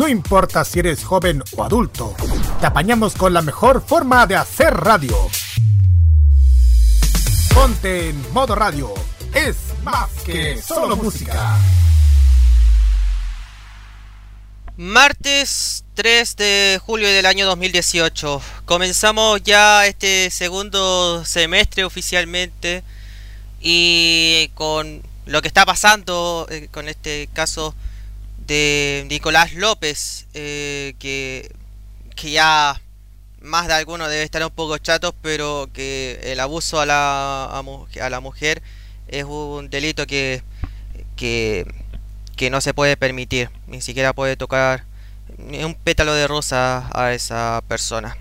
No importa si eres joven o adulto, te apañamos con la mejor forma de hacer radio. Ponte en modo radio. Es más que solo música. Martes 3 de julio del año 2018. Comenzamos ya este segundo semestre oficialmente y con lo que está pasando eh, con este caso de Nicolás López, eh, que, que ya más de alguno debe estar un poco chato, pero que el abuso a la, a, la mujer es un delito que, que, que no se puede permitir, ni siquiera puede tocar un pétalo de rosa a esa persona.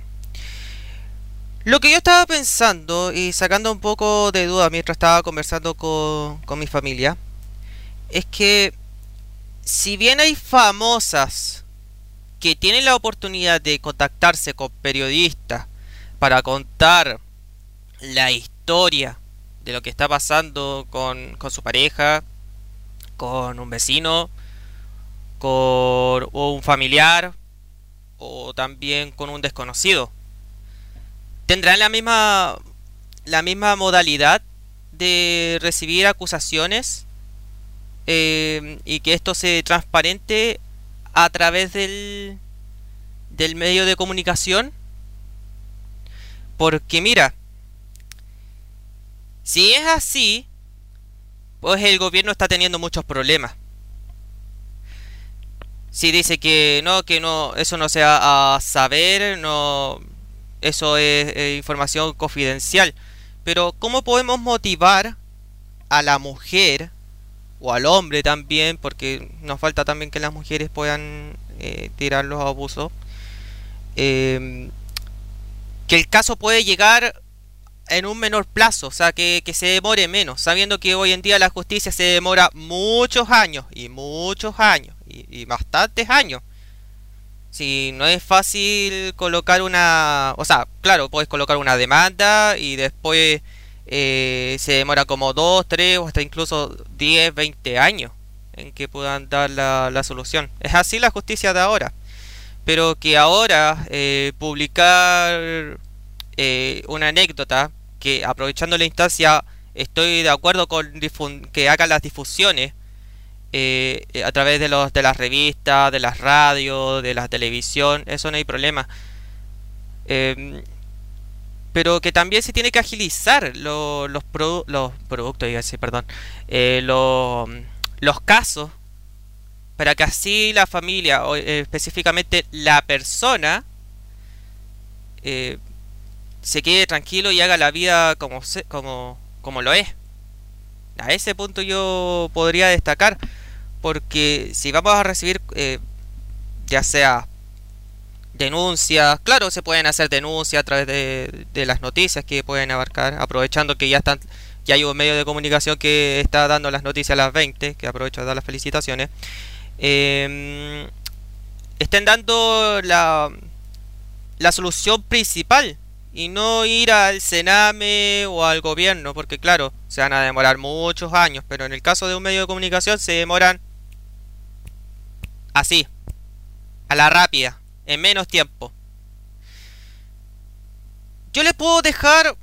Lo que yo estaba pensando y sacando un poco de duda mientras estaba conversando con, con mi familia, es que si bien hay famosas que tienen la oportunidad de contactarse con periodistas para contar la historia de lo que está pasando con, con su pareja, con un vecino, con un familiar o también con un desconocido. ¿Tendrán la misma la misma modalidad de recibir acusaciones eh, y que esto se transparente a través del, del medio de comunicación. Porque mira, si es así, pues el gobierno está teniendo muchos problemas. Si dice que no, que no, eso no se va a saber, no, eso es información confidencial. Pero ¿cómo podemos motivar a la mujer o al hombre también, porque nos falta también que las mujeres puedan eh, tirar los abusos, em, que el caso puede llegar en un menor plazo, o sea, que, se demore menos, sabiendo que hoy en día la justicia se demora muchos años, y muchos años, y, y bastantes años. Si no es fácil colocar una... O sea, claro, puedes colocar una demanda y después eh, se demora como 2, 3 o hasta incluso 10, 20 años en que puedan dar la, solución. Es así la justicia de ahora. Pero que ahora eh, publicar eh, una anécdota, que aprovechando la instancia estoy de acuerdo con que hagan las difusiones a través de, los, de las revistas, de las radios, de la televisión, eso no hay problema. Em, pero que también se tiene que agilizar los, los productos, dígase, perdón, eh, los casos para que así la familia, o eh, específicamente la persona, eh, se quede tranquilo y haga la vida como, como, como lo es. A ese punto yo podría destacar, porque si vamos a recibir, ya sea denuncias. Claro, se pueden hacer denuncias a través de, las noticias que pueden abarcar, aprovechando que ya están ya hay un medio de comunicación que está dando las noticias a las 20, que aprovecho de dar las felicitaciones. Eh, estén dando la, la solución principal y no ir al Sename o al gobierno, porque claro, se van a demorar muchos años, pero en el caso de un medio de comunicación se demoran así, a la rápida en menos tiempo. Yo le puedo dejar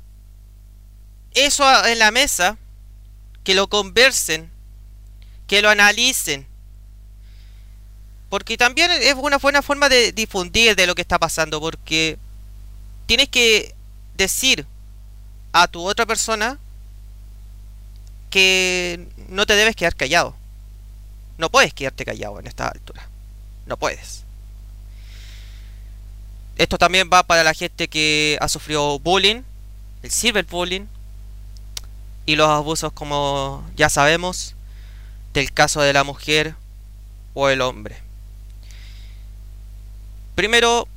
eso en la mesa, que lo conversen, que lo analicen. Porque también es una buena forma de difundir de lo que está pasando, porque tienes que decir a tu otra persona que no te debes quedar callado. No puedes quedarte callado en esta altura. No puedes. Esto también va para la gente que ha sufrido bullying, el cyberbullying y los abusos como ya sabemos del caso de la mujer o el hombre. Primero,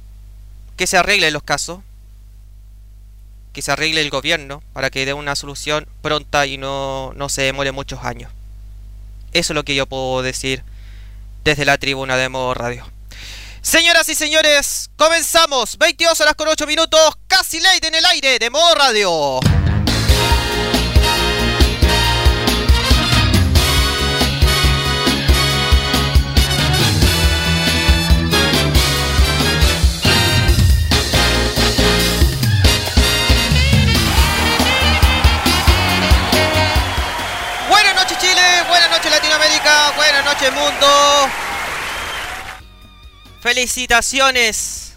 que se arreglen los casos, que se arregle el gobierno para que dé una solución pronta y no, no se demore muchos años. Eso es lo que yo puedo decir desde la tribuna de Modo Radio. Señoras y señores, comenzamos. 22 horas con 8 minutos, casi late en el aire de modo radio. Buenas noches Chile, buenas noches Latinoamérica, buenas noches mundo. Felicitaciones.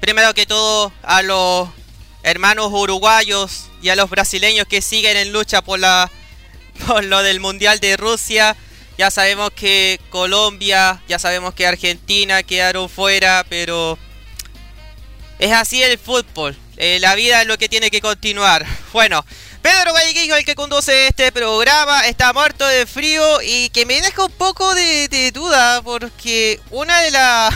Primero que todo a los hermanos uruguayos y a los brasileños que siguen en lucha por la por lo del Mundial de Rusia. Ya sabemos que Colombia, ya sabemos que Argentina quedaron fuera, pero es así el fútbol. Eh, la vida es lo que tiene que continuar. Bueno, Pedro Vallejo, el que conduce este programa, está muerto de frío y que me deja un poco de, duda porque una de las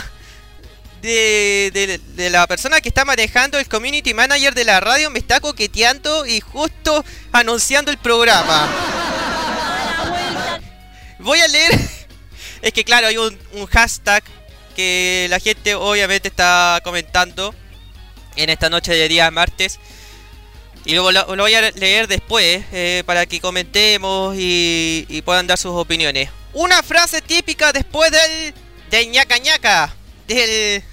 de, de, la persona que está manejando el community manager de la radio me está coqueteando y justo anunciando el programa. Voy a leer. Es que claro, hay un, hashtag que la gente obviamente está comentando en esta noche de día martes. Y luego lo, voy a leer después eh, para que comentemos y, puedan dar sus opiniones. Una frase típica después del. del ñaca ñaca. Del.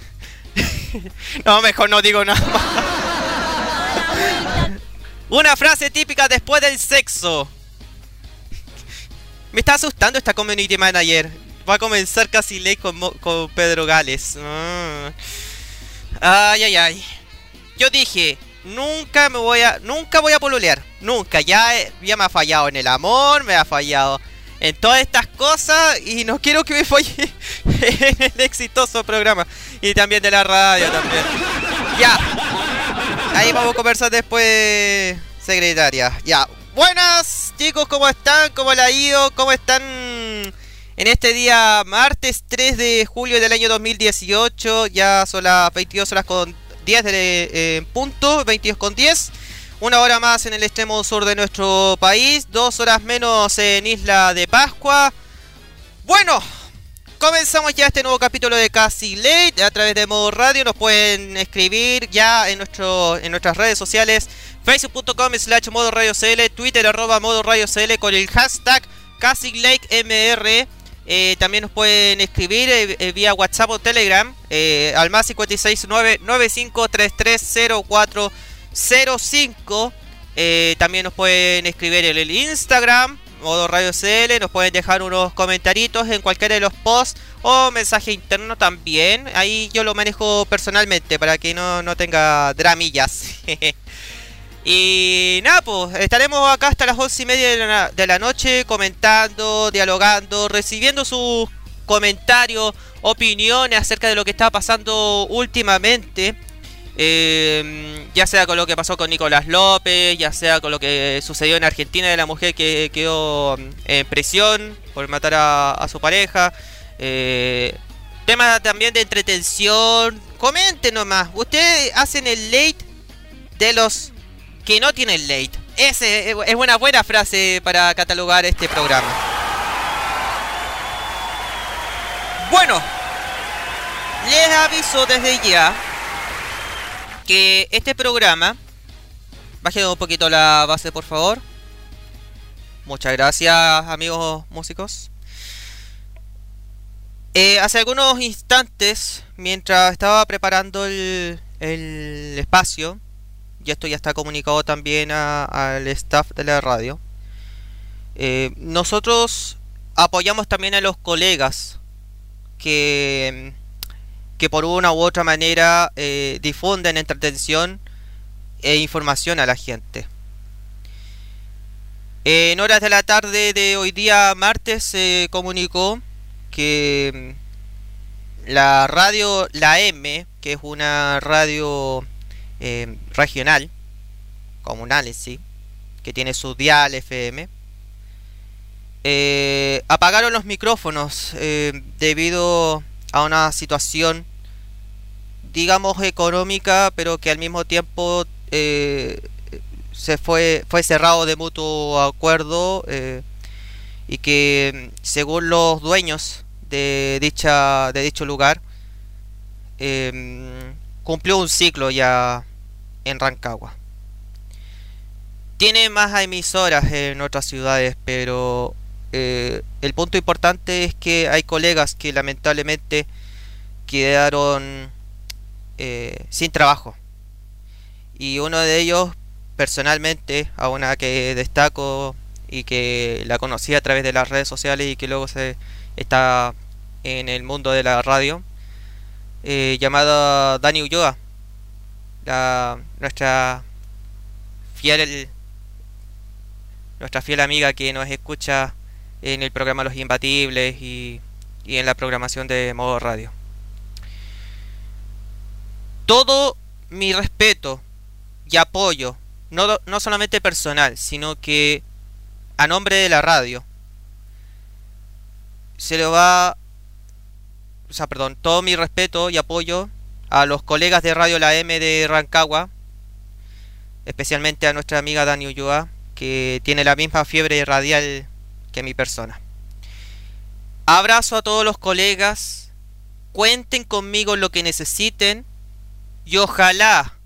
no, mejor no digo nada más. Una frase típica después del sexo. Me está asustando esta community manager. Va a comenzar casi ley con, con Pedro Gales. Ah. Ay, ay, ay. Yo dije, nunca me voy a. Nunca voy a polulear. Nunca. Ya, ya me ha fallado en el amor, me ha fallado en todas estas cosas. Y no quiero que me falle en el exitoso programa. Y también de la radio también. Ya. Ahí vamos a conversar después, secretaria. Ya. Buenas chicos, ¿cómo están? ¿Cómo le ha ido? ¿Cómo están en este día martes 3 de julio del año 2018? Ya son las 22 horas con 10 de eh, punto, 22 con 10. Una hora más en el extremo sur de nuestro país, dos horas menos en Isla de Pascua. Bueno, comenzamos ya este nuevo capítulo de Casi Late a través de Modo Radio. Nos pueden escribir ya en, nuestro, en nuestras redes sociales facebook.com slash modo radio cl, twitter arroba modo radio cl con el hashtag CassigLakeMR. Eh, también nos pueden escribir eh, eh, vía WhatsApp o Telegram al más 569 95330405. también nos pueden escribir en el Instagram, modo radio CL. Nos pueden dejar unos comentaritos en cualquiera de los posts o mensaje interno también. Ahí yo lo manejo personalmente para que no, no tenga dramillas. Y nada, pues estaremos acá hasta las once y media de la, noche comentando, dialogando, recibiendo sus comentarios, opiniones acerca de lo que está pasando últimamente. Eh, ya sea con lo que pasó con Nicolás López, ya sea con lo que sucedió en Argentina de la mujer que quedó en prisión por matar a, su pareja. Eh, tema también de entretención. Comenten nomás. Ustedes hacen el late de los que no tienen late. Ese es una buena frase para catalogar este programa. Bueno, les aviso desde ya que este programa... Bajen un poquito la base, por favor. Muchas gracias, amigos músicos. Eh, hace algunos instantes, mientras estaba preparando el, el espacio, y esto ya está comunicado también al staff de la radio. Eh, nosotros apoyamos también a los colegas que, que por una u otra manera eh, difunden entretención e información a la gente. En horas de la tarde de hoy día martes se comunicó que la radio La M, que es una radio eh, regional, comunal en sí, que tiene su dial FM, eh, apagaron los micrófonos eh, debido a una situación, digamos, económica, pero que al mismo tiempo se fue, fue cerrado de mutuo acuerdo y que según los dueños de dicha de dicho lugar cumplió un ciclo ya en Rancagua. Tiene más emisoras en otras ciudades, pero eh, el punto importante es que hay colegas que lamentablemente quedaron eh, sin trabajo. Y uno de ellos, personalmente, a una que destaco y que la conocí a través de las redes sociales y que luego se está en el mundo de la radio, eh, llamada Dani Ulloa, la, nuestra fiel nuestra fiel amiga que nos escucha en el programa Los Imbatibles y, y en la programación de modo radio. Todo mi respeto y apoyo, no, no solamente personal, sino que a nombre de la radio, se le va, o sea, perdón, todo mi respeto y apoyo a los colegas de Radio La M de Rancagua, especialmente a nuestra amiga Dani Ulloa, que tiene la misma fiebre radial que mi persona. Abrazo a todos los colegas, cuenten conmigo lo que necesiten y ojalá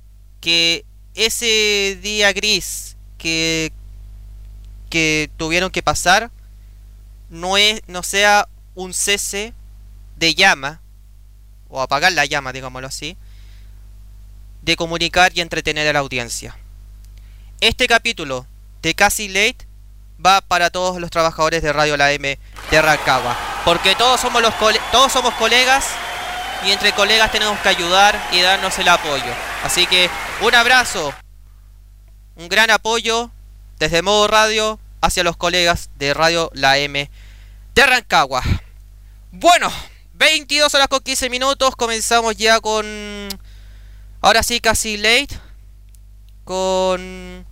que ese día gris que, que tuvieron que pasar no, es, no sea un cese de llama, o apagar la llama, digámoslo así, de comunicar y entretener a la audiencia. Este capítulo de Casi Late va para todos los trabajadores de Radio La M de Rancagua, porque todos somos los todos somos colegas y entre colegas tenemos que ayudar y darnos el apoyo. Así que un abrazo, un gran apoyo desde Modo Radio hacia los colegas de Radio La M de Rancagua. Bueno, 22 horas con 15 minutos, comenzamos ya con... Ahora sí, casi late. Con...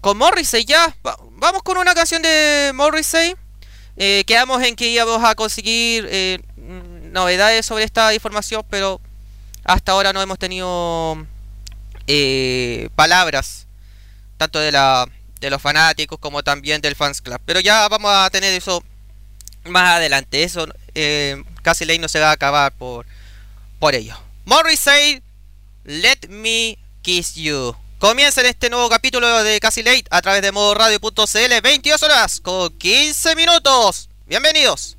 Con Morrissey ya. Vamos con una canción de Morrissey. Eh, quedamos en que íbamos a conseguir eh, novedades sobre esta información, pero hasta ahora no hemos tenido eh, palabras, tanto de, la, de los fanáticos como también del fans club. Pero ya vamos a tener eso más adelante. Eso eh, casi ley no se va a acabar por, por ello. Morrissey, Let Me Kiss You. Comienza en este nuevo capítulo de Casi Late a través de modo radio.cl 22 horas con 15 minutos. Bienvenidos.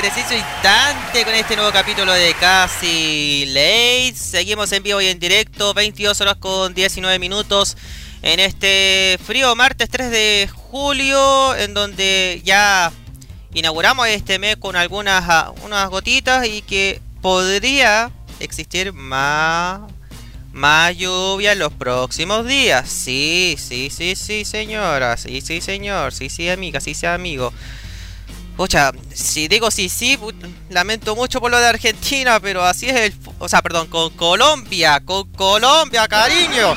Preciso instante con este nuevo capítulo de Casi Late. Seguimos en vivo y en directo, 22 horas con 19 minutos en este frío martes 3 de julio, en donde ya inauguramos este mes con algunas ah, unas gotitas y que podría existir más más lluvia en los próximos días. Sí, sí, sí, sí, señora. Sí, sí, señor. Sí, sí, amiga. Sí, sí, amigo. Pucha, si digo sí, sí, lamento mucho por lo de Argentina, pero así es el... O sea, perdón, con Colombia, con Colombia, cariño.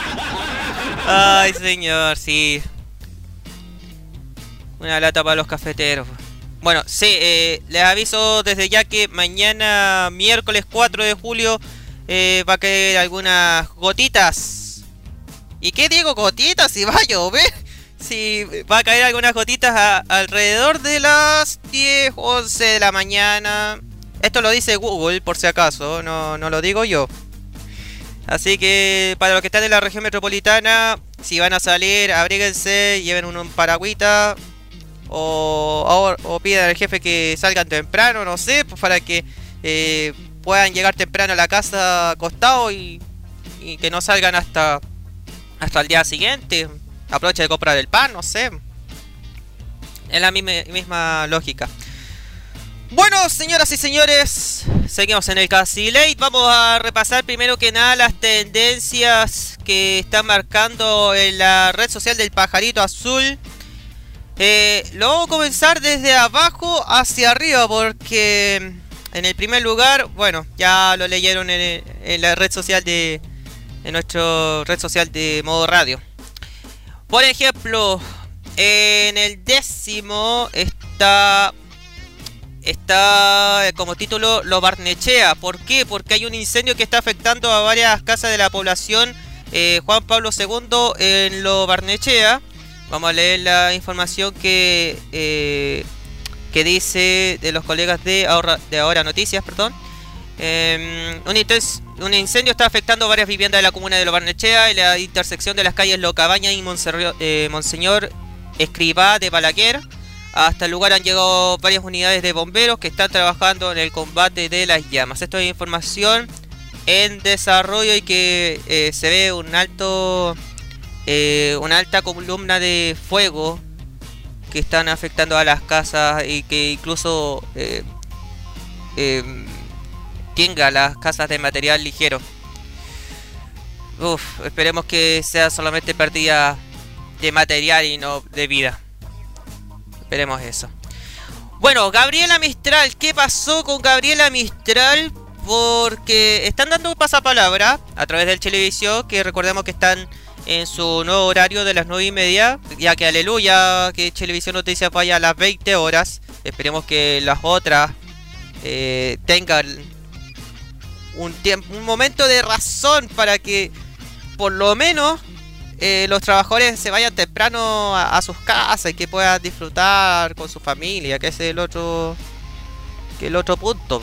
Ay, señor, sí. Una lata para los cafeteros. Bueno, sí, eh, les aviso desde ya que mañana, miércoles 4 de julio, eh, va a caer algunas gotitas. ¿Y qué digo gotitas? Si va a llover. Si va a caer algunas gotitas alrededor de las 10, 11 de la mañana. Esto lo dice Google por si acaso, no, no lo digo yo. Así que para los que están en la región metropolitana, si van a salir, abríguense, lleven un, paragüita. O, o, pidan al jefe que salgan temprano, no sé, pues para que eh, puedan llegar temprano a la casa acostado y, y que no salgan hasta, hasta el día siguiente. Aprovecha de comprar el pan, no sé. Es la misma, misma lógica. Bueno, señoras y señores, seguimos en el Casi Late. Vamos a repasar primero que nada las tendencias que están marcando en la red social del pajarito azul. Eh, lo vamos a comenzar desde abajo hacia arriba porque en el primer lugar, bueno, ya lo leyeron en, la red social de. En nuestra red social de modo radio. Por ejemplo, en el décimo está. Está como título Lo Barnechea. ¿Por qué? Porque hay un incendio que está afectando a varias casas de la población eh, Juan Pablo II en Lo Barnechea. Vamos a leer la información que eh, que dice de los colegas de Ahora, de Ahora Noticias, perdón. Em, un, incendio está afectando varias viviendas de la comuna de Lobarnechea y la intersección de las calles Locabaña y eh, Monseñor Escribá de Balaguer. Hasta el lugar han llegado varias unidades de bomberos que están trabajando en el combate de las llamas. Esto es información en desarrollo y que eh, se ve un alto, eh, una alta columna de fuego que están afectando a las casas y que incluso tenga las casas de material ligero. Uf, esperemos que sea solamente pérdida de material y no de vida. Esperemos eso. Bueno, Gabriela Mistral, ¿qué pasó con Gabriela Mistral? Porque están dando pasapalabra a través del televisión, que recordemos que están en su nuevo horario de las 9 y media. Ya que aleluya, que Televisión Noticias vaya a las 20 horas. Esperemos que las otras eh, tengan un, tiempo, un momento de razón para que por lo menos eh, los trabajadores se vayan temprano a, sus casas y que puedan disfrutar con su familia, que es el otro, que el otro punto.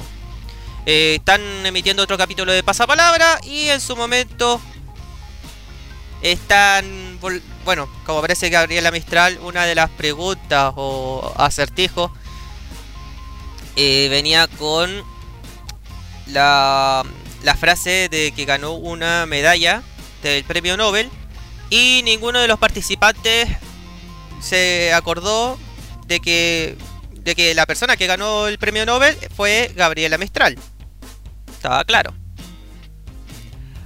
Eh, están emitiendo otro capítulo de Pasapalabra y en su momento están, bueno, como aparece Gabriela Mistral, una de las preguntas o acertijos eh, venía con la, la frase de que ganó una medalla del premio Nobel y ninguno de los participantes se acordó de que de que la persona que ganó el premio Nobel fue Gabriela Mistral. Estaba claro.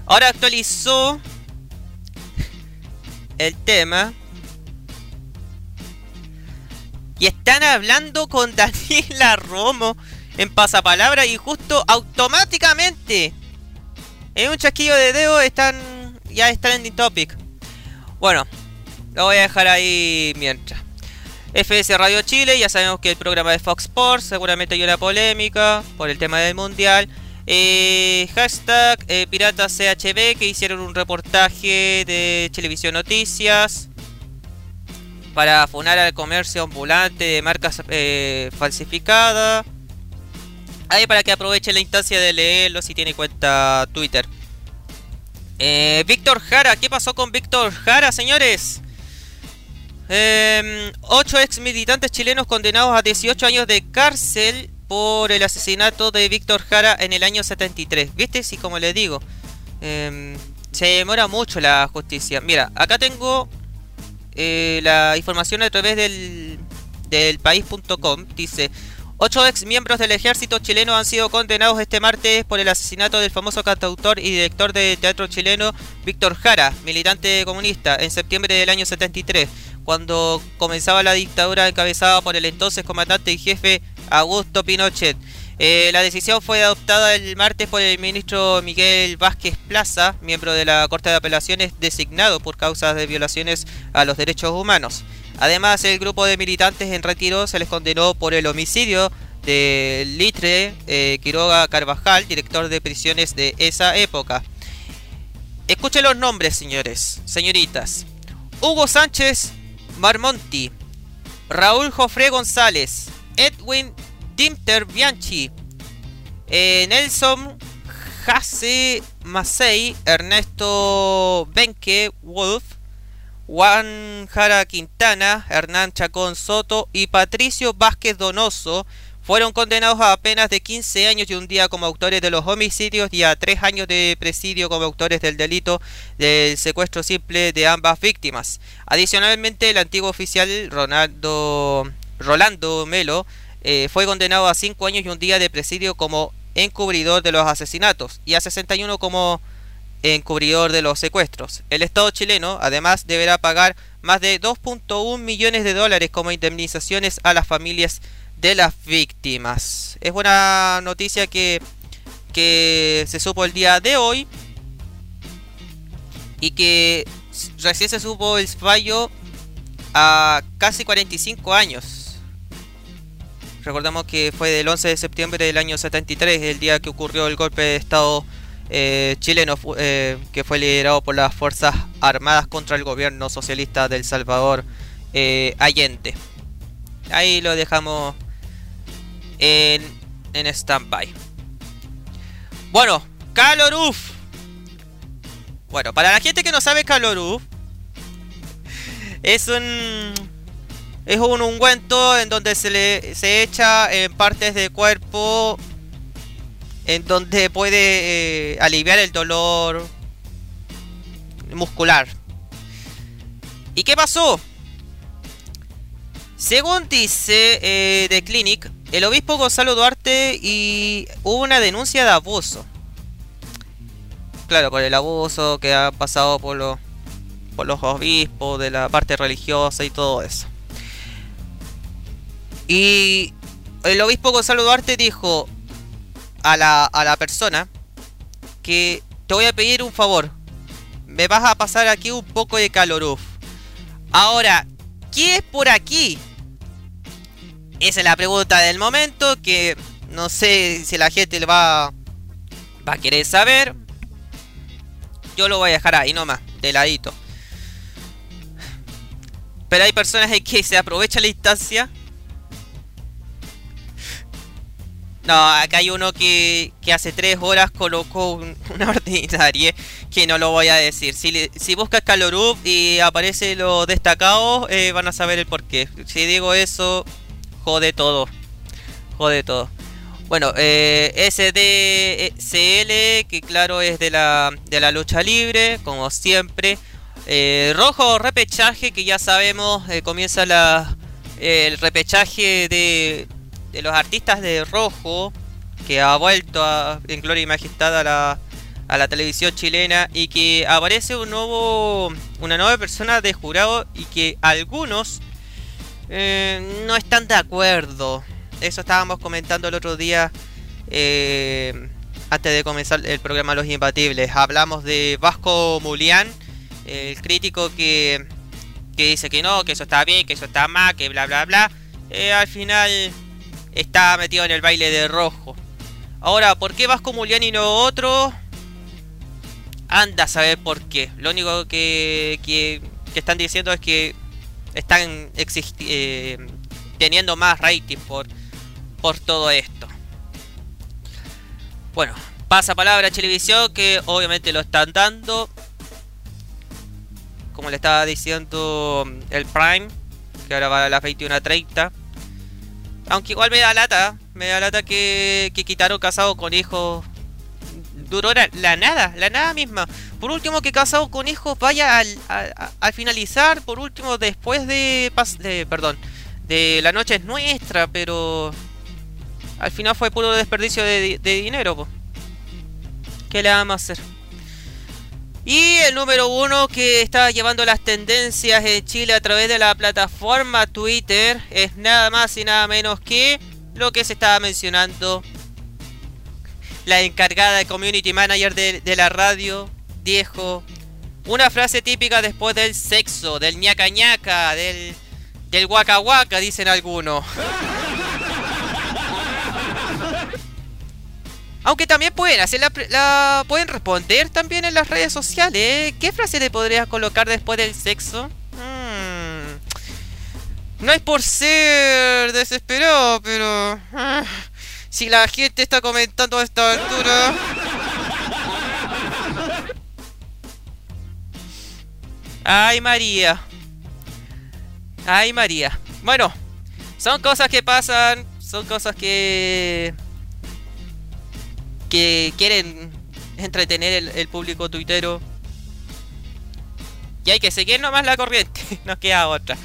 Ahora actualizó el tema. Y están hablando con Daniela Romo en pasapalabra y justo automáticamente en un chasquillo de dedo están ya está trending topic. Bueno, lo voy a dejar ahí mientras. FS Radio Chile, ya sabemos que el programa de Fox Sports seguramente hay una polémica por el tema del mundial. Eh, hashtag eh, Pirata que hicieron un reportaje de Televisión Noticias para funar al comercio ambulante de marcas eh, falsificadas. Ahí para que aproveche la instancia de leerlo si tiene cuenta Twitter. Eh, Víctor Jara, ¿qué pasó con Víctor Jara, señores? Eh, ocho ex militantes chilenos condenados a 18 años de cárcel por el asesinato de Víctor Jara en el año 73. ¿Viste? Sí, como le digo. Em, se demora mucho la justicia. Mira, acá tengo eh, la información a través del, del país.com. Dice, ocho ex miembros del ejército chileno han sido condenados este martes por el asesinato del famoso cantautor y director de teatro chileno Víctor Jara, militante comunista, en septiembre del año 73, cuando comenzaba la dictadura encabezada por el entonces comandante y jefe Augusto Pinochet. Eh, la decisión fue adoptada el martes por el ministro Miguel Vázquez Plaza, miembro de la Corte de Apelaciones designado por causas de violaciones a los derechos humanos. Además, el grupo de militantes en retiro se les condenó por el homicidio de Litre eh, Quiroga Carvajal, director de prisiones de esa época. Escuchen los nombres, señores, señoritas. Hugo Sánchez Marmonti, Raúl Jofré González, Edwin Dimter Bianchi, eh, Nelson Jase Masei, Ernesto Benke Wolf, Juan Jara Quintana, Hernán Chacón Soto y Patricio Vázquez Donoso fueron condenados a penas de 15 años y un día como autores de los homicidios y a 3 años de presidio como autores del delito del secuestro simple de ambas víctimas. Adicionalmente, el antiguo oficial Ronaldo, Rolando Melo eh, fue condenado a 5 años y un día de presidio como encubridor de los asesinatos y a 61 como encubridor de los secuestros. El Estado chileno además deberá pagar más de 2.1 millones de dólares como indemnizaciones a las familias de las víctimas. Es buena noticia que, que se supo el día de hoy y que recién se supo el fallo a casi 45 años. Recordamos que fue del 11 de septiembre del año 73, el día que ocurrió el golpe de Estado eh, chileno eh, que fue liderado por las Fuerzas Armadas contra el gobierno socialista del Salvador eh, Allende. Ahí lo dejamos en, en stand-by. Bueno, Caloruf. Bueno, para la gente que no sabe Caloruf, es un es un ungüento en donde se le se echa en partes del cuerpo en donde puede eh, aliviar el dolor muscular. ¿Y qué pasó? Según dice eh, The Clinic, el obispo Gonzalo Duarte y hubo una denuncia de abuso. Claro, por el abuso que ha pasado por los, por los obispos, de la parte religiosa y todo eso. Y el obispo Gonzalo Duarte dijo a la, a la persona que te voy a pedir un favor. Me vas a pasar aquí un poco de caloruf. Ahora, ¿qué es por aquí? Esa es la pregunta del momento que no sé si la gente le va, va a querer saber. Yo lo voy a dejar ahí nomás, de ladito. Pero hay personas que se aprovechan la instancia No, acá hay uno que, hace tres horas colocó una ordinaria que no lo voy a decir. Si, si buscas Calorup y aparece lo destacado, eh, van a saber el porqué. Si digo eso, jode todo. Jode todo. Bueno, eh, SDCL, que claro es de la, de la lucha libre, como siempre. Eh, rojo repechaje, que ya sabemos, eh, comienza la, el repechaje de de los artistas de rojo que ha vuelto en gloria y majestad a la, a la televisión chilena y que aparece un nuevo una nueva persona de jurado y que algunos eh, no están de acuerdo. Eso estábamos comentando el otro día eh, antes de comenzar el programa Los Imbatibles. Hablamos de Vasco Mulián el crítico que, que dice que no que eso está bien que eso está mal que bla bla bla. Eh, al final está metido en el baile de rojo. Ahora, ¿por qué Vasco Muliani y no otro? Anda a saber por qué. Lo único que, que, están diciendo es que están eh, teniendo más rating por, por todo esto. Bueno, pasa palabra a Televisión que obviamente lo están dando. como le estaba diciendo el Prime, que ahora va a las 21.30. Aunque igual me da lata, me da lata que, que quitaron casado con hijos. Duró la, nada, la nada misma. Por último, que casado con hijos vaya al, al, finalizar. Por último, después de, de. Perdón, de La Noche es Nuestra, pero. Al final fue puro desperdicio de, de dinero, ¿Qué le vamos a hacer? Y el número uno que está llevando las tendencias en Chile a través de la plataforma Twitter es nada más y nada menos que lo que se estaba mencionando. La encargada de Community Manager de, la radio dijo una frase típica después del sexo, del ñaca ñaca, del, del guaca guaca, dicen algunos. Aunque también pueden hacer la, pueden responder también en las redes sociales. ¿Qué frase le podrías colocar después del sexo? Hmm. No es por ser desesperado, pero ah, si la gente está comentando a esta altura. Ay María. Ay María. Bueno, son cosas que pasan, son cosas que que quieren entretener el, público tuitero. Y hay que seguir nomás la corriente, nos queda otra.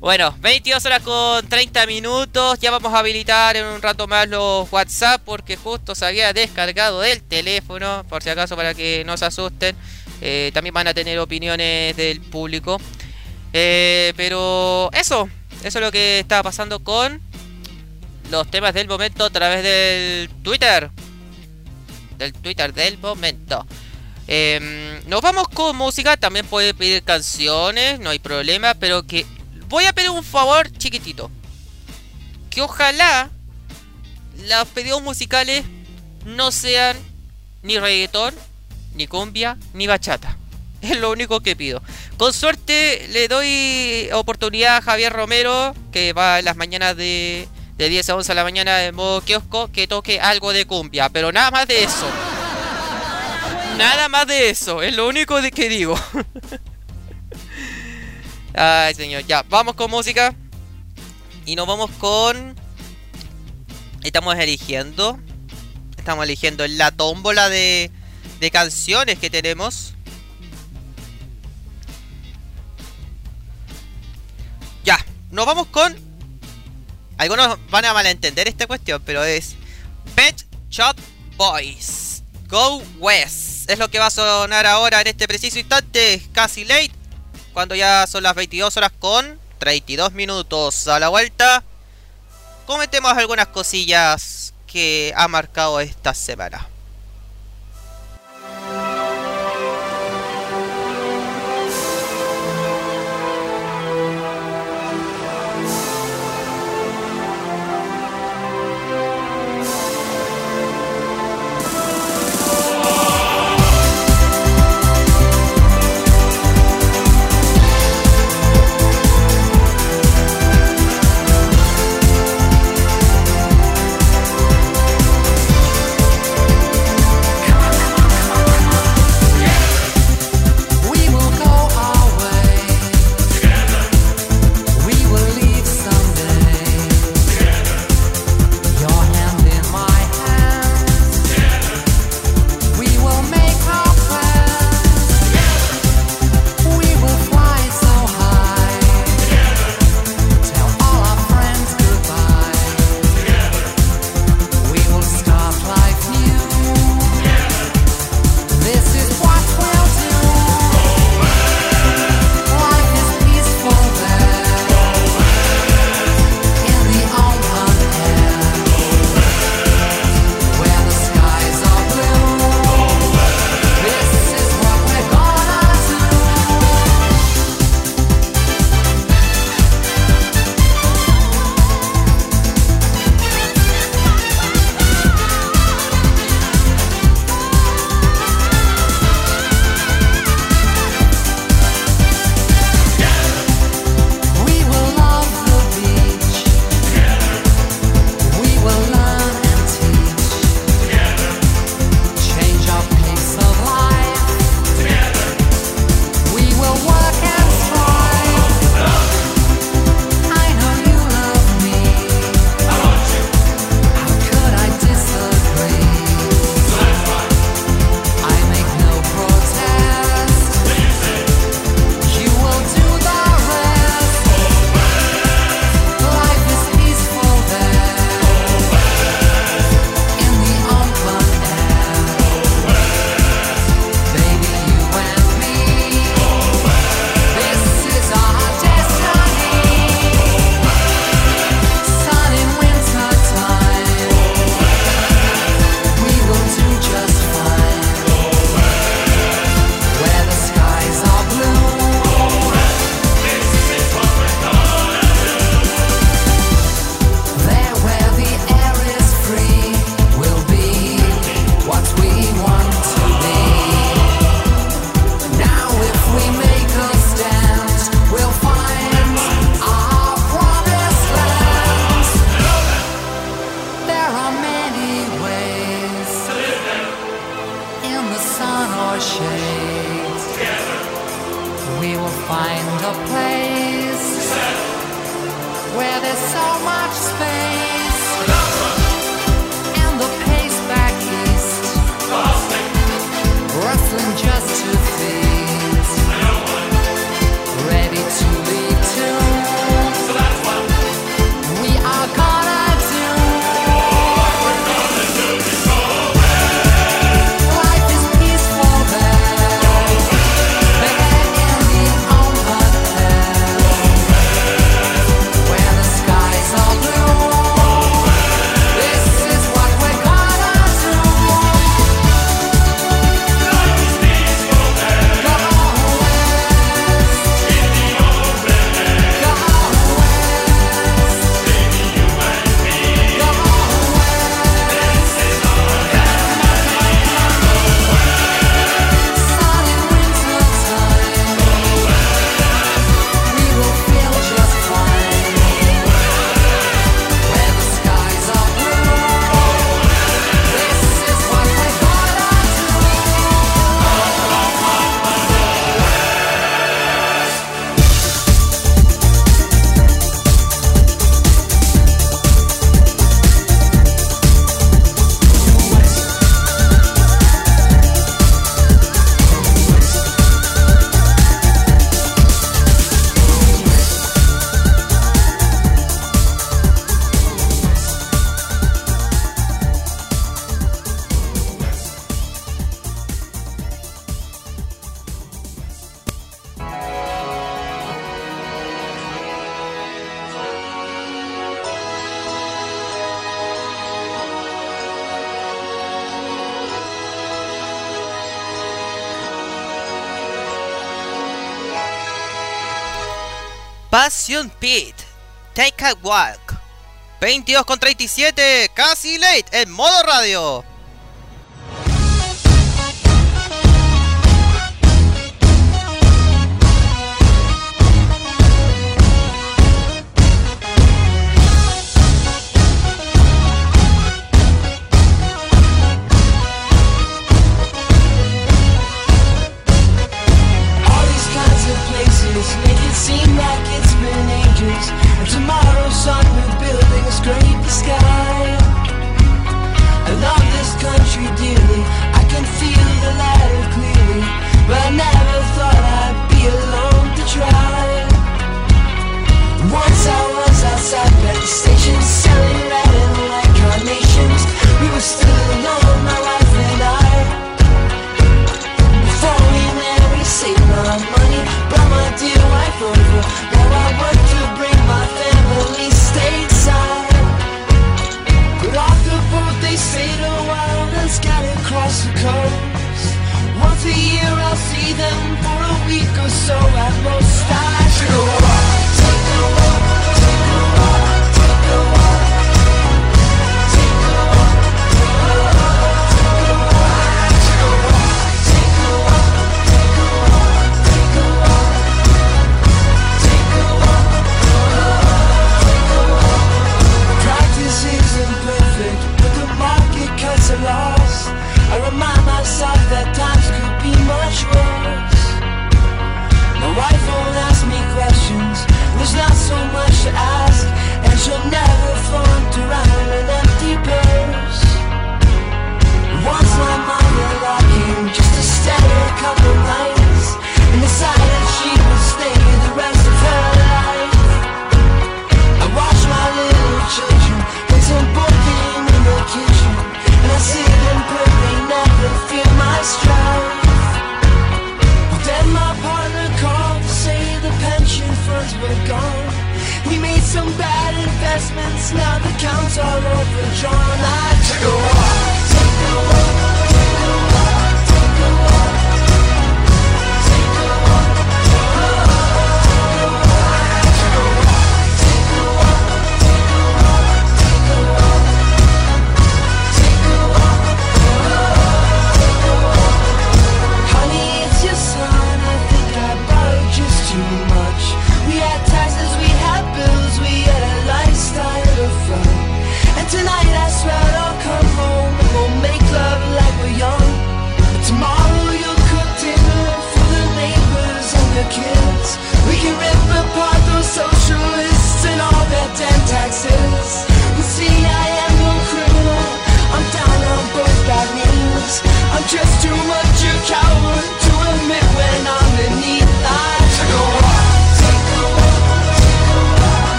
Bueno, 22 horas con 30 minutos. Ya vamos a habilitar en un rato más los WhatsApp porque justo se había descargado del teléfono. Por si acaso, para que no se asusten. Eh, también van a tener opiniones del público. Eh, pero eso, eso es lo que está pasando con los temas del momento a través del Twitter del Twitter del momento. Em, nos vamos con música, también puede pedir canciones, no hay problema, pero que voy a pedir un favor chiquitito. Que ojalá los pedidos musicales no sean ni reggaetón, ni cumbia, ni bachata. Es lo único que pido. Con suerte le doy oportunidad a Javier Romero, que va en las mañanas de, de 10 a 11 de la mañana en modo kiosco que toque algo de cumbia, pero nada más de eso. Nada más de eso, es lo único de que digo. Ay, señor, ya, vamos con música. Y nos vamos con... Estamos eligiendo. Estamos eligiendo la tómbola de, de canciones que tenemos. Ya, nos vamos con algunos van a malentender esta cuestión, pero es Pet Shop Boys. Go West. Es lo que va a sonar ahora en este preciso instante, casi late. Cuando ya son las 22 horas con 32 minutos. A la vuelta, cometemos algunas cosillas que ha marcado esta semana. Take a Walk. 22 con 37, casi late en modo radio. But now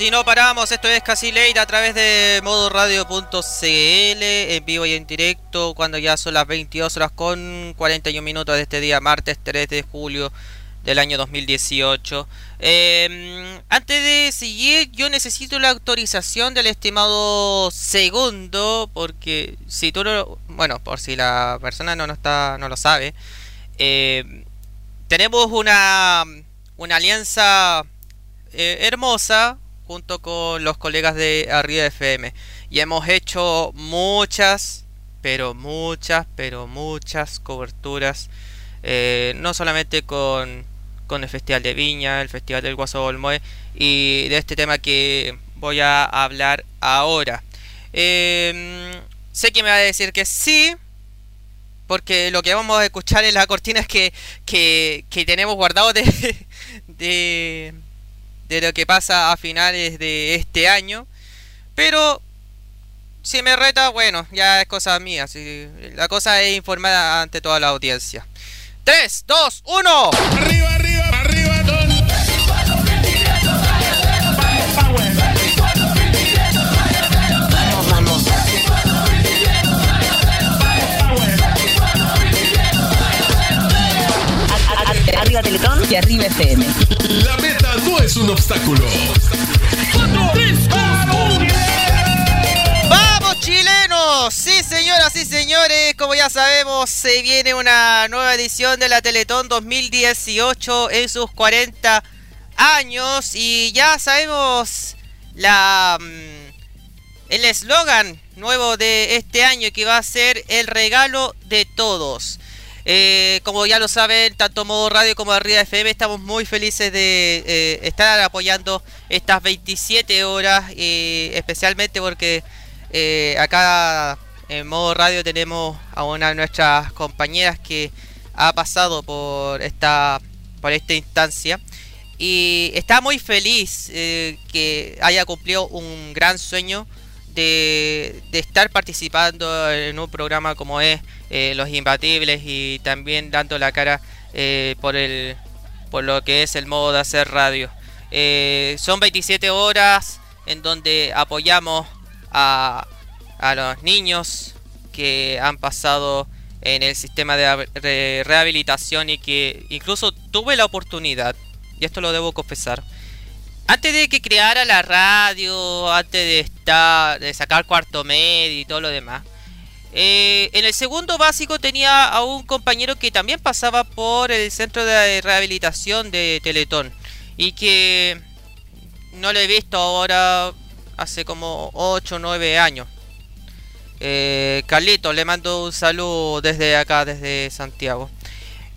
Si no paramos, esto es casi late a través de modoradio.cl en vivo y en directo cuando ya son las 22 horas con 41 minutos de este día, martes 3 de julio del año 2018. Em, antes de seguir, yo necesito la autorización del estimado segundo, porque si tú no, bueno, por si la persona no, no está, no lo sabe, em, tenemos una, una alianza eh, hermosa junto con los colegas de Arriba FM. Y hemos hecho muchas, pero muchas, pero muchas coberturas. Eh, no solamente con, con el Festival de Viña, el Festival del Guaso Olmoe y de este tema que voy a hablar ahora. Em, sé que me va a decir que sí, porque lo que vamos a escuchar en la cortina es que, que, que tenemos guardado de, de, de lo que pasa a finales de este año. Pero si me reta, bueno, ya es cosa mía. Si, la cosa es informar ante toda la audiencia. 3, 2, 1. Arriba, arriba, arriba, don. Arriba Teletón y arriba FM. La meta es un obstáculo. ¡Vamos, chilenos! Sí, señoras y señores, como ya sabemos, se viene una nueva edición de la Teletón 2018 en sus 40 años y ya sabemos la mm, el eslogan nuevo de este año que va a ser el regalo de todos. Eh, como ya lo saben, tanto Modo Radio como Arriba FM estamos muy felices de eh, estar apoyando estas 27 horas, eh, especialmente porque acá en Modo Radio tenemos a una de nuestras compañeras que ha pasado por esta, por esta instancia. Y está muy feliz que haya cumplido un gran sueño de, de estar participando en un programa como es eh, los imbatibles y también dando la cara eh, por el por lo que es el modo de hacer radio. Eh, son 27 horas en donde apoyamos a, a los niños que han pasado en el sistema de rehabilitación y que incluso tuve la oportunidad, y esto lo debo confesar, antes de que creara la radio, antes de estar, de sacar cuarto medio y todo lo demás, eh, en el segundo básico tenía a un compañero que también pasaba por el centro de rehabilitación de Teletón y que no lo he visto ahora hace como 8 o 9 años. Eh, Carlito, le mando un saludo desde acá, desde Santiago.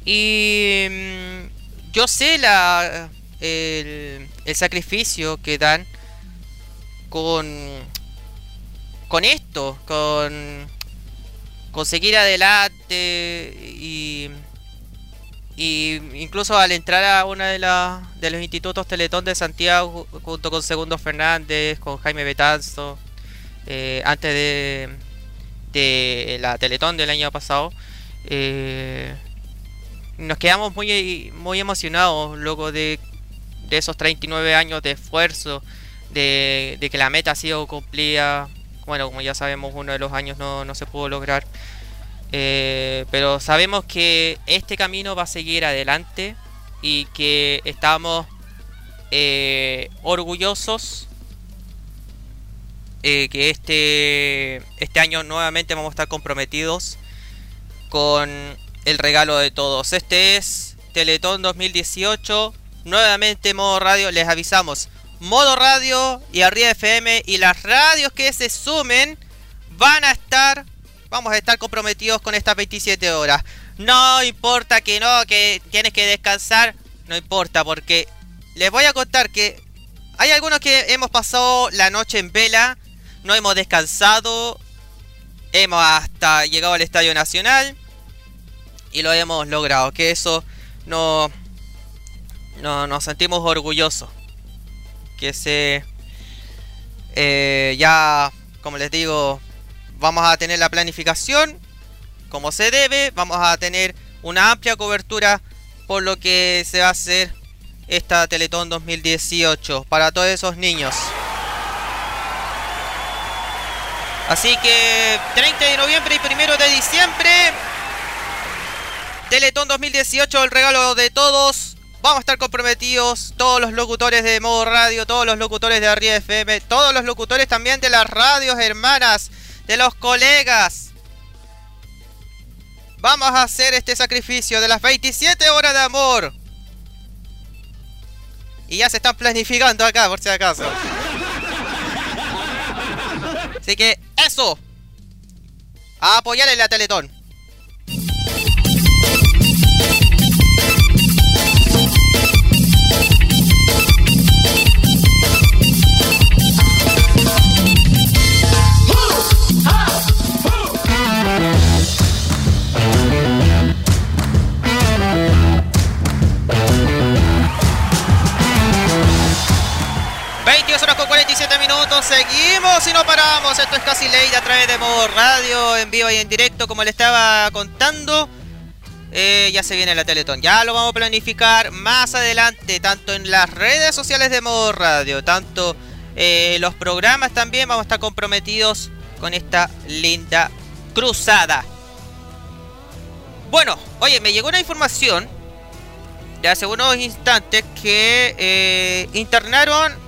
Y mm, yo sé la, el, el sacrificio que dan con, con esto, con conseguir adelante y, y incluso al entrar a una de, de los institutos Teletón de Santiago junto con Segundo Fernández, con Jaime Betanzo, eh, antes de, de la Teletón del año pasado, eh, nos quedamos muy, muy emocionados luego de, de esos 39 años de esfuerzo, de, de que la meta ha sido cumplida bueno, como ya sabemos, uno de los años no, no se pudo lograr. Eh, pero sabemos que este camino va a seguir adelante y que estamos eh, orgullosos eh, que este, este año nuevamente vamos a estar comprometidos con el regalo de todos. Este es Teletón 2018. Nuevamente modo radio, les avisamos. Modo radio y arriba FM y las radios que se sumen van a estar, vamos a estar comprometidos con estas 27 horas. No importa que no, que tienes que descansar, no importa porque les voy a contar que hay algunos que hemos pasado la noche en vela, no hemos descansado, hemos hasta llegado al Estadio Nacional y lo hemos logrado, que eso no, no nos sentimos orgullosos que se eh, ya como les digo vamos a tener la planificación como se debe vamos a tener una amplia cobertura por lo que se va a hacer esta Teletón 2018 para todos esos niños. Así que 30 de noviembre y 1 de diciembre Teletón 2018 el regalo de todos Vamos a estar comprometidos todos los locutores de modo radio, todos los locutores de Arriba FM, todos los locutores también de las radios hermanas, de los colegas. Vamos a hacer este sacrificio de las 27 horas de amor. Y ya se están planificando acá, por si acaso. Así que eso. A apoyar en la Teletón. 22 horas con 47 minutos, seguimos y no paramos. Esto es casi ley a través de modo radio, en vivo y en directo, como le estaba contando. Eh, ya se viene la Teletón. Ya lo vamos a planificar más adelante, tanto en las redes sociales de modo radio, tanto eh, los programas también. Vamos a estar comprometidos con esta linda cruzada. Bueno, oye, me llegó una información de hace unos instantes que eh, internaron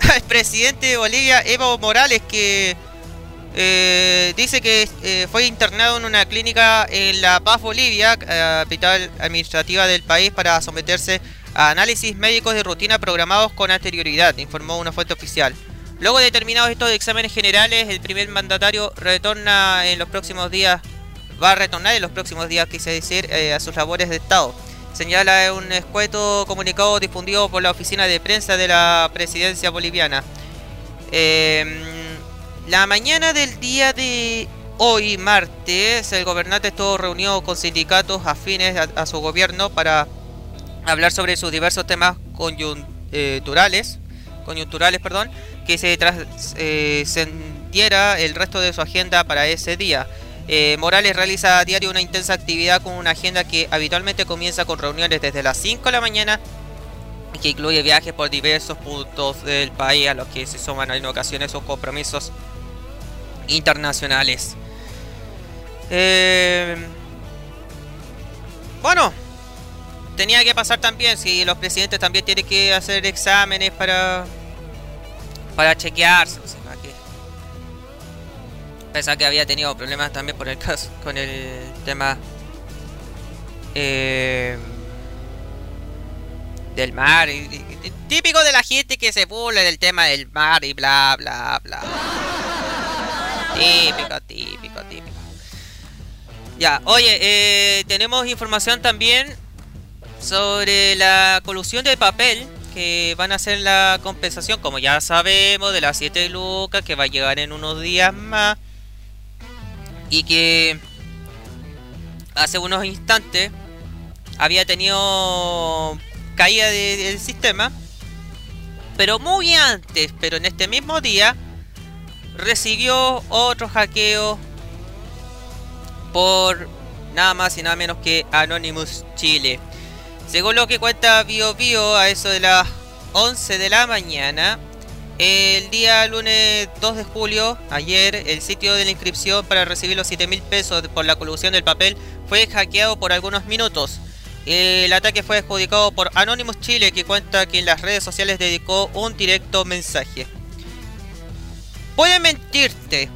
el presidente de Bolivia, Evo Morales, que eh, dice que eh, fue internado en una clínica en La Paz, Bolivia, capital administrativa del país, para someterse a análisis médicos de rutina programados con anterioridad, informó una fuente oficial. Luego de terminados estos exámenes generales, el primer mandatario retorna en los próximos días, va a retornar en los próximos días, quise decir, eh, a sus labores de Estado señala un escueto comunicado difundido por la oficina de prensa de la presidencia boliviana. Em, la mañana del día de hoy, martes, el gobernante estuvo reunido con sindicatos afines a, su gobierno para hablar sobre sus diversos temas coyunturales, coyunturales perdón, que se trascendiera eh, el resto de su agenda para ese día. Eh, Morales realiza a diario una intensa actividad con una agenda que habitualmente comienza con reuniones desde las 5 de la mañana y que incluye viajes por diversos puntos del país a los que se suman en ocasiones sus compromisos internacionales. Eh, bueno, tenía que pasar también si los presidentes también tienen que hacer exámenes para para chequearse. Pensaba que había tenido problemas también por el caso con el tema eh, del mar. típico de la gente que se burla del tema del mar y bla bla bla. Típico, típico, típico. Ya, oye, eh, tenemos información también sobre la colusión de papel que van a hacer la compensación, como ya sabemos, de las 7 lucas que va a llegar en unos días más y que hace unos instantes había tenido caída del sistema, pero muy antes, pero en este mismo día, recibió otro hackeo por nada más y nada menos que Anonymous Chile. Según lo que cuenta BioBio, a eso de las 11 de la mañana, el día lunes 2 de julio, ayer, el sitio de la inscripción para recibir los 7 mil pesos por la colusión del papel fue hackeado por algunos minutos. El ataque fue adjudicado por Anonymous Chile, que cuenta que en las redes sociales dedicó un directo mensaje. Pueden mentirte,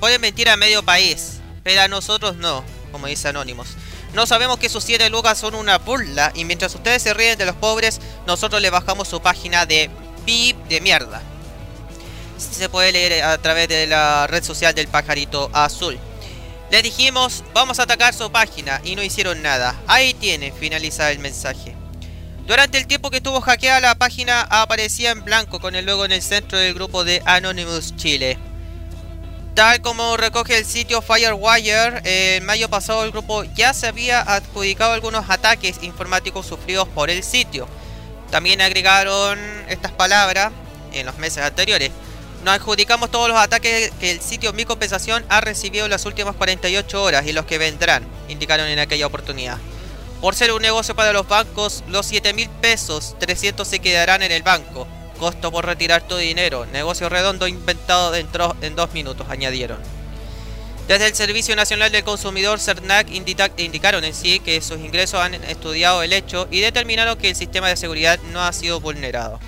pueden mentir a medio país, pero a nosotros no, como dice Anónimos. No sabemos que sus 7 lucas son una burla y mientras ustedes se ríen de los pobres, nosotros le bajamos su página de VIP de mierda. Se puede leer a través de la red social del pajarito azul. Les dijimos, vamos a atacar su página y no hicieron nada. Ahí tiene, finaliza el mensaje. Durante el tiempo que estuvo hackeada la página aparecía en blanco con el logo en el centro del grupo de Anonymous Chile. Tal como recoge el sitio Firewire, en mayo pasado el grupo ya se había adjudicado algunos ataques informáticos sufridos por el sitio. También agregaron estas palabras en los meses anteriores. Nos adjudicamos todos los ataques que el sitio Mi Compensación ha recibido en las últimas 48 horas y los que vendrán, indicaron en aquella oportunidad. Por ser un negocio para los bancos, los 7 mil pesos, 300 se quedarán en el banco. Costo por retirar tu dinero. Negocio redondo inventado dentro en dos minutos, añadieron. Desde el Servicio Nacional del Consumidor, CERNAC indicaron en sí que sus ingresos han estudiado el hecho y determinaron que el sistema de seguridad no ha sido vulnerado.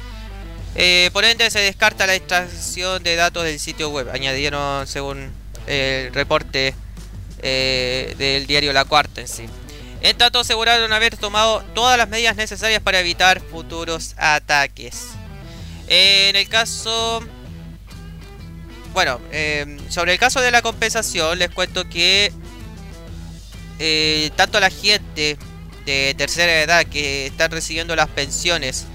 Eh, por ende, se descarta la extracción de datos del sitio web, añadieron según el reporte eh, del diario La Cuarta en sí. En tanto, aseguraron haber tomado todas las medidas necesarias para evitar futuros ataques. En el caso... Bueno, em, sobre el caso de la compensación, les cuento que eh, tanto la gente de tercera edad que están recibiendo las pensiones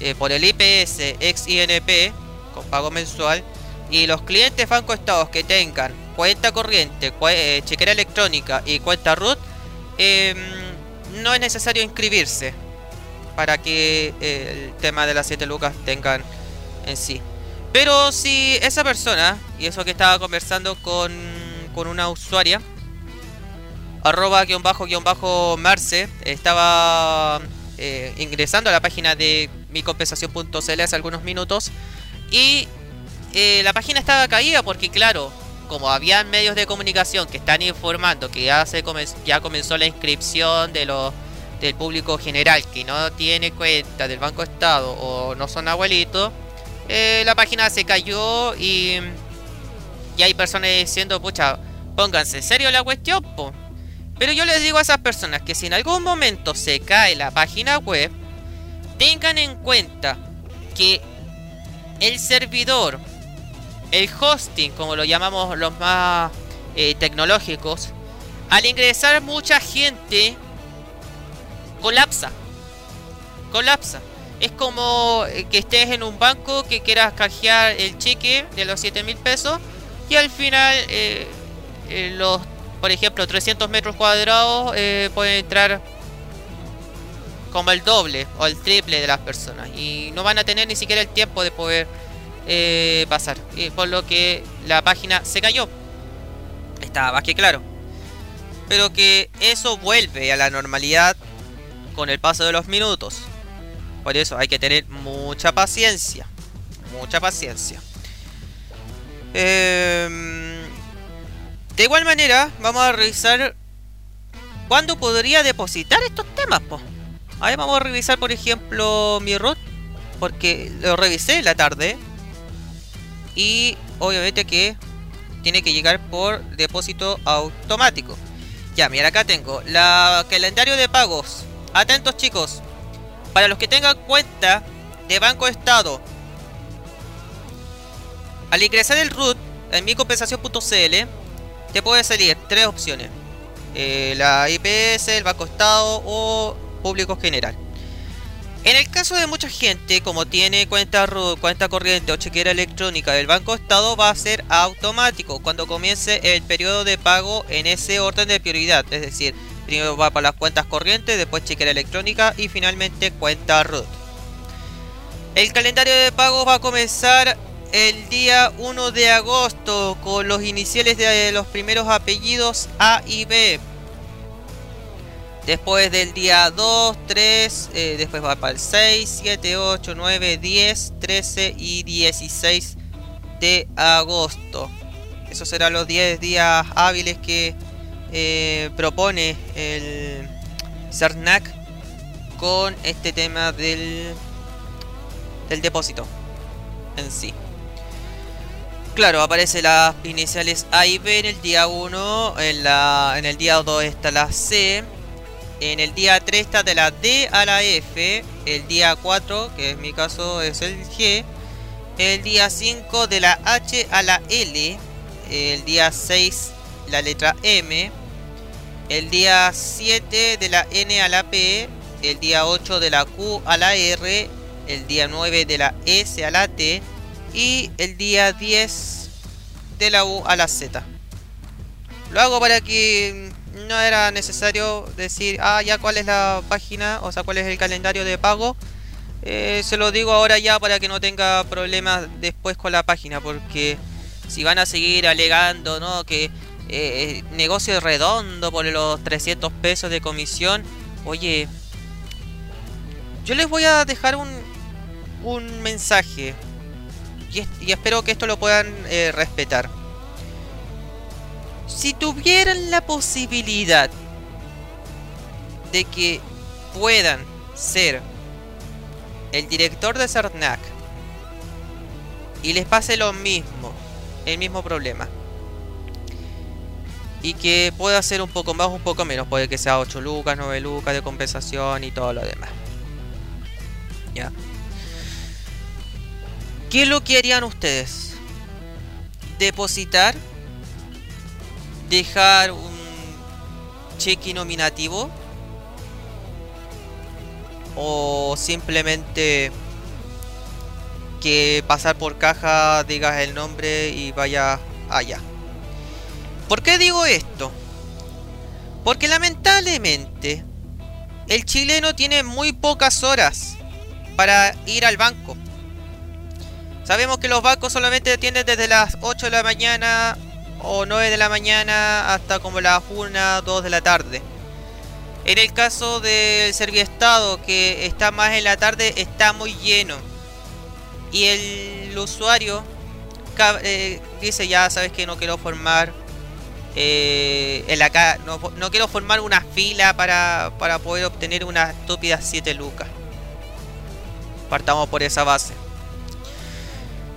eh, por el IPS ex INP con pago mensual y los clientes Banco Estados que tengan cuenta corriente, eh, chequera electrónica y cuenta root, em, no es necesario inscribirse para que el tema de las 7 lucas tengan en sí. Pero si esa persona, y eso que estaba conversando con, con una usuaria, arroba guion bajo guion bajo Marce, estaba eh, ingresando a la página de micompensación.cl hace algunos minutos. Y eh, la página estaba caída porque claro, como había medios de comunicación que están informando que ya, se ya comenzó la inscripción de los del público general que no tiene cuenta del Banco Estado o no son abuelitos, eh, la página se cayó y, y hay personas diciendo, pucha, pónganse en serio la cuestión, Pero yo les digo a esas personas que si en algún momento se cae la página web, tengan en cuenta que el servidor, el hosting, como lo llamamos los más eh, tecnológicos, al ingresar mucha gente, colapsa. Colapsa. Es como eh, que estés en un banco que quieras canjear el cheque de los 7 mil pesos y al final eh, los, por ejemplo, 300 metros cuadrados pueden entrar como el doble o el triple de las personas y no van a tener ni siquiera el tiempo de poder pasar. Y por lo que la página se cayó. Está más que claro. Pero que eso vuelve a la normalidad con el paso de los minutos. Por eso hay que tener mucha paciencia. Mucha paciencia. Em, de igual manera, vamos a revisar cuándo podría depositar estos temas. Po? Ahí vamos a revisar, por ejemplo, mi root. Porque lo revisé la tarde. Y obviamente que tiene que llegar por depósito automático. Ya, mira, acá tengo la calendario de pagos. Atentos chicos, para los que tengan cuenta de Banco Estado, al ingresar el root en micompensación.cl, te puede salir tres opciones: eh, la IPS, el Banco Estado o público general. En el caso de mucha gente, como tiene cuenta cuenta corriente o chequera electrónica del Banco Estado, va a ser automático cuando comience el periodo de pago en ese orden de prioridad. Es decir, Primero va para las cuentas corrientes, después chequera electrónica y finalmente cuenta root. El calendario de pagos va a comenzar el día 1 de agosto con los iniciales de los primeros apellidos A y B. Después del día 2, 3, eh, después va para el 6, 7, 8, 9, 10, 13 y 16 de agosto. Esos serán los 10 días hábiles que eh, propone el CERNAC con este tema del, del depósito en sí. Claro, aparece las iniciales A y B en el día 1, en, la, en el día 2 está la C, en el día 3 está de la D a la F, el día 4, que en mi caso es el G, el día 5 de la H a la L, el día 6 la letra M, el día 7 de la N a la P, el día 8 de la Q a la R, el día 9 de la S a la T, y el día 10 de la U a la Z. Lo hago para que no era necesario decir, ah, ya cuál es la página, o sea, cuál es el calendario de pago. Eh, se lo digo ahora ya para que no tenga problemas después con la página, porque si van a seguir alegando, ¿no? Que eh, negocio redondo por los 300 pesos de comisión, oye, yo les voy a dejar un, un mensaje y, espero que esto lo puedan eh, respetar. Si tuvieran la posibilidad de que puedan ser el director de Cernac y les pase lo mismo, el mismo problema, y que pueda ser un poco más, un poco menos, puede que sea 8 lucas, 9 lucas de compensación y todo lo demás. Ya. ¿Qué es lo que harían ustedes? ¿Depositar? ¿Dejar un cheque nominativo? ¿O simplemente que pasar por caja digas el nombre y vaya allá? ¿Por qué digo esto? Porque lamentablemente el chileno tiene muy pocas horas para ir al banco. Sabemos que los bancos solamente atienden desde las 8 de la mañana o 9 de la mañana hasta como las 1, 2 de la tarde. En el caso del Serviestado, que está más en la tarde, está muy lleno. Y el usuario eh, dice, ya sabes que no quiero formar eh, en la no, no, quiero formar una fila para, para poder obtener unas estúpidas 7 lucas. Partamos por esa base.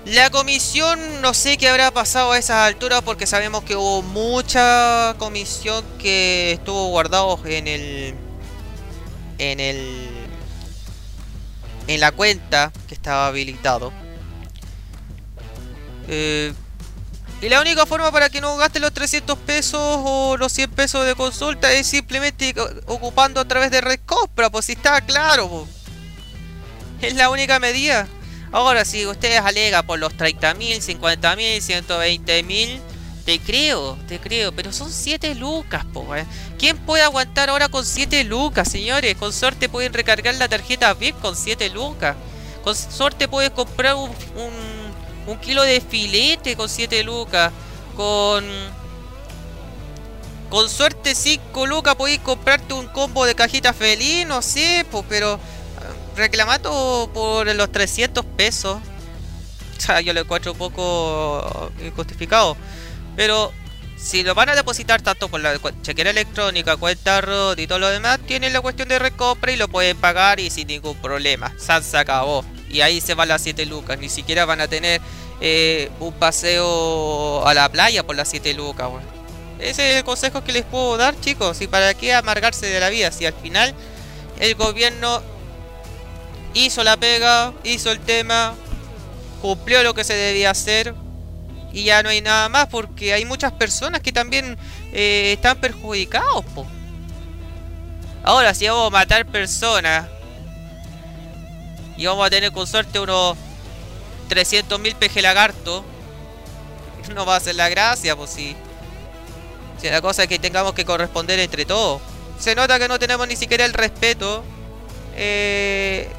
La comisión no sé qué habrá pasado a esas alturas porque sabemos que hubo mucha comisión que estuvo guardado en el en el en la cuenta que estaba habilitado. Eh, y la única forma para que no gaste los 300 pesos o los 100 pesos de consulta es simplemente ocupando a través de Red pues si está claro. Es la única medida. Ahora, si ustedes alegan por los 30.000, 50.000, 120.000, te creo, te creo, pero son 7 lucas, po, eh. ¿Quién puede aguantar ahora con 7 lucas, señores? Con suerte pueden recargar la tarjeta VIP con 7 lucas. Con suerte puedes comprar un, un, kilo de filete con 7 lucas. Con... Con suerte 5 lucas podéis comprarte un combo de cajita feliz, no sé, pues, pero reclamando por los 300 pesos. Yo lo encuentro un poco injustificado. Pero si lo van a depositar tanto por la chequera electrónica, cuenta ROT y todo lo demás, tienen la cuestión de recompra y lo pueden pagar y sin ningún problema. San se acabó. Y ahí se van las 7 lucas. Ni siquiera van a tener eh, un paseo a la playa por las 7 lucas. Ese es el consejo que les puedo dar, chicos. Y para qué amargarse de la vida si al final el gobierno hizo la pega, hizo el tema, cumplió lo que se debía hacer y ya no hay nada más porque hay muchas personas que también eh, están perjudicados. Ahora, si vamos a matar personas y vamos a tener con suerte unos 300.000 peje lagarto, no va a ser la gracia, pues si, si la cosa es que tengamos que corresponder entre todos. Se nota que no tenemos ni siquiera el respeto eh,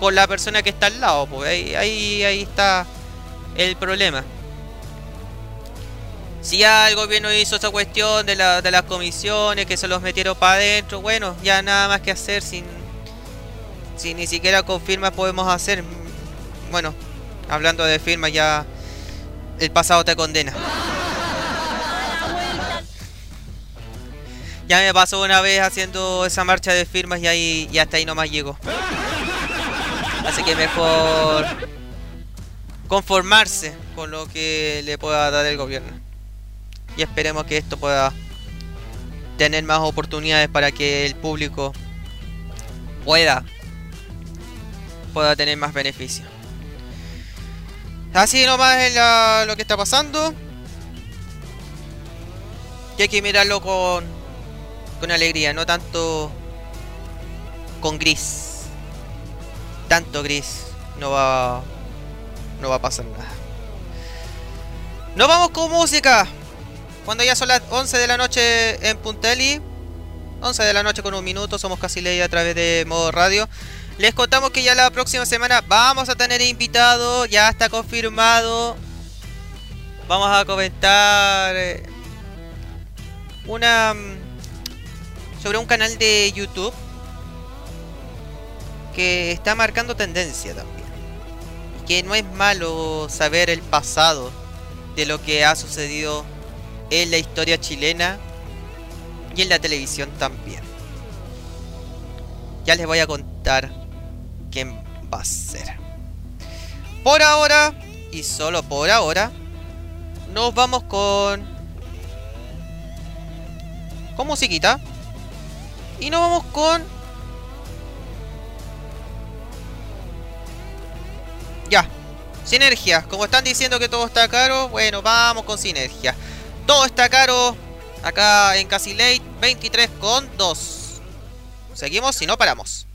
con la persona que está al lado, pues ahí, ahí, está el problema. Si ya el gobierno hizo esa cuestión de, la, de las comisiones, que se los metieron para adentro, bueno, ya nada más que hacer sin, ni siquiera con firmas podemos hacer. Bueno, hablando de firmas ya el pasado te condena. Ya me pasó una vez haciendo esa marcha de firmas y ahí y hasta ahí nomás llego. Así que mejor conformarse con lo que le pueda dar el gobierno. Y esperemos que esto pueda tener más oportunidades para que el público pueda pueda tener más beneficios. Así nomás es lo que está pasando. Y hay que mirarlo con, con alegría, no tanto con gris. Tanto gris no va no va a pasar nada. Nos vamos con música. Cuando ya son las 11 de la noche en Punteli. 11 de la noche con un minuto. Somos casi ley a través de modo radio. Les contamos que ya la próxima semana vamos a tener invitado. Ya está confirmado. Vamos a comentar eh, una mm, sobre un canal de YouTube que está marcando tendencia también que no es malo saber el pasado de lo que ha sucedido en la historia chilena y en la televisión también. Ya les voy a contar quién va a ser. Por ahora, y solo por ahora, nos vamos con... Con musiquita. Y nos vamos con Ya. Sinergia. Como están diciendo que todo está caro, bueno, vamos con sinergia. Todo está caro acá en Casi Late 23 con 2. Seguimos y no paramos.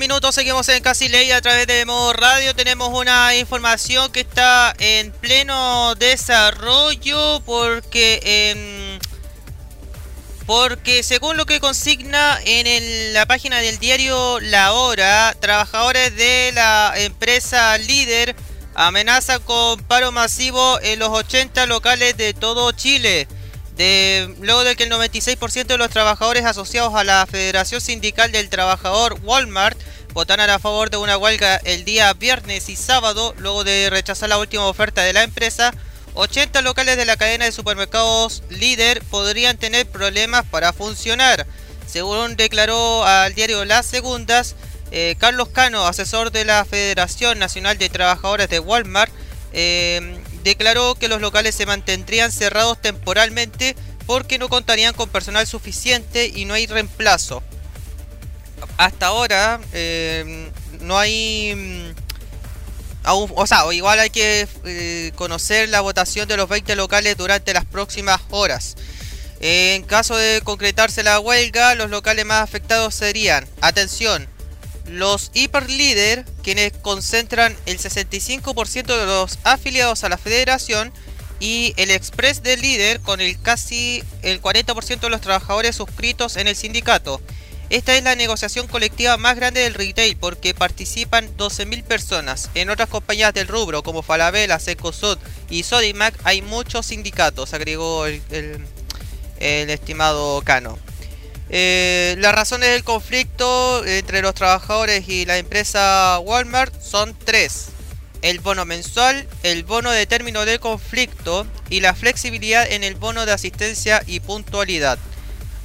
Minutos, seguimos en Casi Ley a través de Modo Radio. Tenemos una información que está en pleno desarrollo porque em, porque según lo que consigna en la página del diario La Hora, trabajadores de la empresa líder amenazan con paro masivo en los 80 locales de todo Chile luego de que el 96% de los trabajadores asociados a la Federación Sindical del Trabajador Walmart votaron a favor de una huelga el día viernes y sábado, luego de rechazar la última oferta de la empresa, 80 locales de la cadena de supermercados líder podrían tener problemas para funcionar. Según declaró al diario Las Segundas, eh, Carlos Cano, asesor de la Federación Nacional de Trabajadores de Walmart, eh, declaró que los locales se mantendrían cerrados temporalmente porque no contarían con personal suficiente y no hay reemplazo. Hasta ahora eh, no hay... Mm, o sea, igual hay que eh, conocer la votación de los 20 locales durante las próximas horas. En caso de concretarse la huelga, los locales más afectados serían, atención, los hiperlíder, quienes concentran el 65% de los afiliados a la federación, y el Express del líder con el casi el 40% de los trabajadores suscritos en el sindicato. Esta es la negociación colectiva más grande del retail porque participan 12.000 personas. En otras compañías del rubro como Falabella, Secosud y Sodimac hay muchos sindicatos, agregó el, el estimado Cano. Eh, las razones del conflicto entre los trabajadores y la empresa Walmart son tres. El bono mensual, el bono de término del conflicto y la flexibilidad en el bono de asistencia y puntualidad.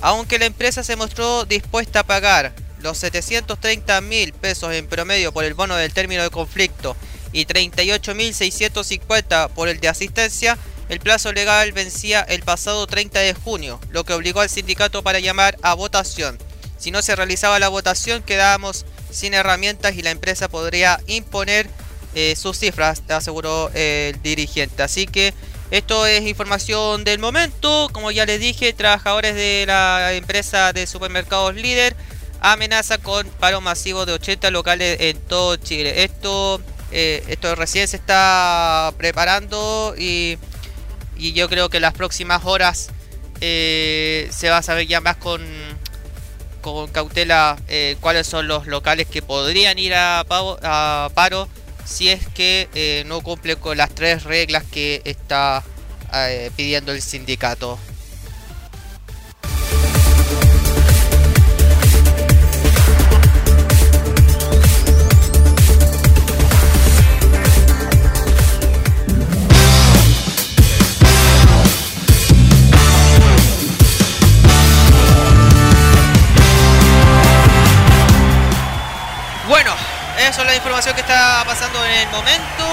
Aunque la empresa se mostró dispuesta a pagar los 730 mil pesos en promedio por el bono del término de conflicto y 38.650 por el de asistencia, el plazo legal vencía el pasado 30 de junio, lo que obligó al sindicato para llamar a votación. Si no se realizaba la votación quedábamos sin herramientas y la empresa podría imponer eh, sus cifras, aseguró el dirigente. Así que esto es información del momento. Como ya les dije, trabajadores de la empresa de supermercados líder amenaza con paro masivo de 80 locales en todo Chile. Esto, eh, esto recién se está preparando y y yo creo que las próximas horas eh, se va a saber ya más con, cautela eh, cuáles son los locales que podrían ir a, paro si es que eh, no cumple con las tres reglas que está pidiendo el sindicato. Eso es la información que está pasando en el momento.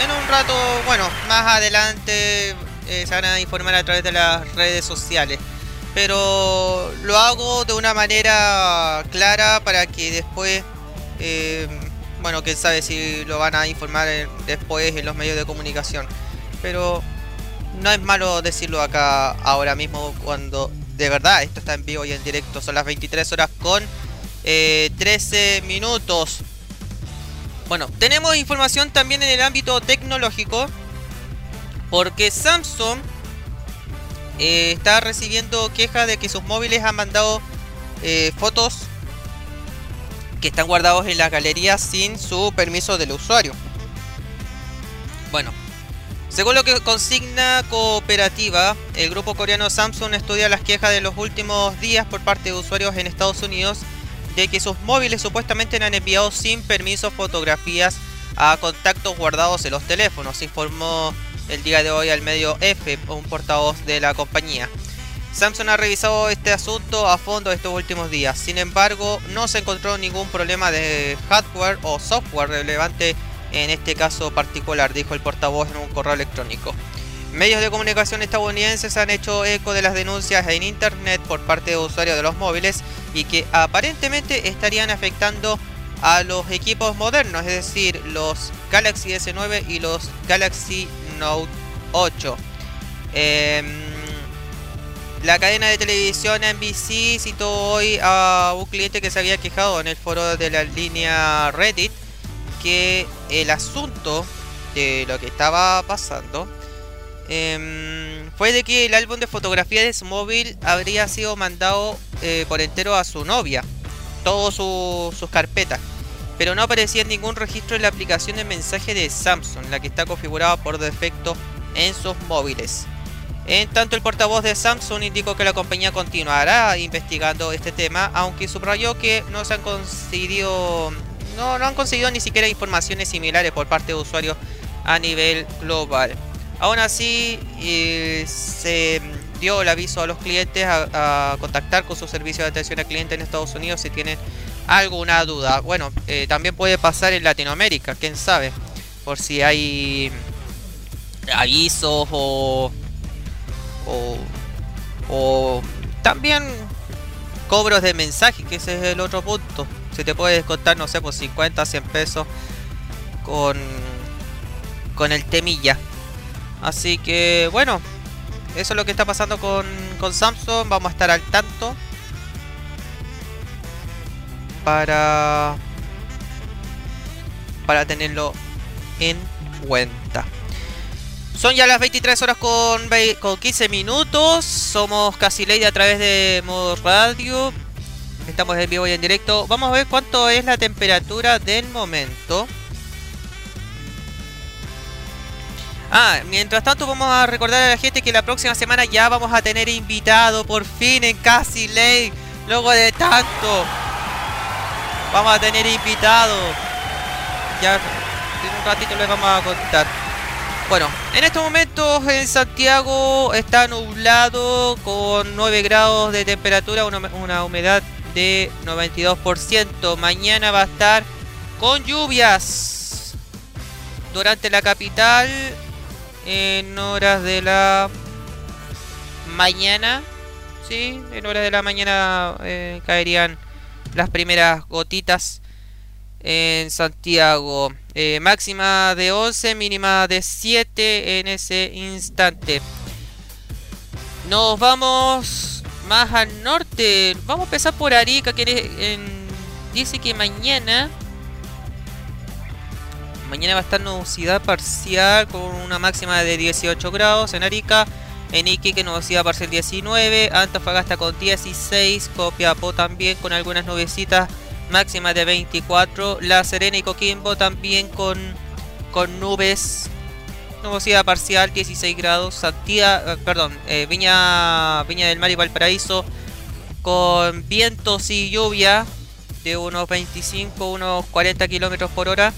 En un rato, bueno, más adelante eh, se van a informar a través de las redes sociales. Pero lo hago de una manera clara para que después, eh, bueno, quién sabe si lo van a informar después en los medios de comunicación. Pero no es malo decirlo acá ahora mismo cuando de verdad esto está en vivo y en directo. Son las 23 horas con 13 eh, minutos. Bueno, tenemos información también en el ámbito tecnológico. Porque Samsung eh, está recibiendo quejas de que sus móviles han mandado eh, fotos que están guardados en la galería sin su permiso del usuario. Bueno, según lo que consigna Cooperativa, el grupo coreano Samsung estudia las quejas de los últimos días por parte de usuarios en Estados Unidos de que sus móviles supuestamente han enviado sin permiso fotografías a contactos guardados en los teléfonos, informó el día de hoy al medio F, un portavoz de la compañía. Samsung ha revisado este asunto a fondo estos últimos días, sin embargo no se encontró ningún problema de hardware o software relevante en este caso particular, dijo el portavoz en un correo electrónico. Medios de comunicación estadounidenses han hecho eco de las denuncias en Internet por parte de usuarios de los móviles y que aparentemente estarían afectando a los equipos modernos, es decir, los Galaxy S9 y los Galaxy Note 8. Em, la cadena de televisión NBC citó hoy a un cliente que se había quejado en el foro de la línea Reddit que el asunto de lo que estaba pasando em, fue de que el álbum de fotografía de su móvil habría sido mandado eh, por entero a su novia, todas sus carpetas, pero no aparecía ningún registro en la aplicación de mensaje de Samsung, la que está configurada por defecto en sus móviles. En tanto, el portavoz de Samsung indicó que la compañía continuará investigando este tema, aunque subrayó que no se han conseguido, no, no han conseguido ni siquiera informaciones similares por parte de usuarios a nivel global. Aún así, eh, se dio el aviso a los clientes a, contactar con su servicio de atención al cliente en Estados Unidos si tienen alguna duda. Bueno, eh, también puede pasar en Latinoamérica, quién sabe, por si hay avisos o o, también cobros de mensaje, que ese es el otro punto. Se te puede descontar, no sé, por 50, 100 pesos con, con el temilla. Así que bueno, eso es lo que está pasando con, con Samsung. Vamos a estar al tanto para para tenerlo en cuenta. Son ya las 23 horas con, con 15 minutos. Somos casi ley a través de modo radio. Estamos en vivo y en directo. Vamos a ver cuánto es la temperatura del momento. Ah, mientras tanto vamos a recordar a la gente que la próxima semana ya vamos a tener invitado por fin en Casi Ley. Luego de tanto. Vamos a tener invitado. Ya en un ratito les vamos a contar. Bueno, en estos momentos en Santiago está nublado con 9 grados de temperatura, una, humedad de 92%. Mañana va a estar con lluvias durante la capital en horas de la mañana. Sí, en horas de la mañana eh, caerían las primeras gotitas en Santiago. Eh, máxima de 11, mínima de 7 en ese instante. Nos vamos más al norte. Vamos a empezar por Arica, que dice que mañana... Mañana va a estar nubosidad parcial con una máxima de 18 grados en Arica. En Iquique nubosidad parcial 19. Antofagasta con 16. Copiapó también con algunas nubecitas máxima de 24. La Serena y Coquimbo también con, con nubes. Nubosidad parcial 16 grados. Santiago, eh, perdón, eh, Viña, Viña del Mar y Valparaíso con vientos y lluvia de unos 25, unos 40 kilómetros por hora.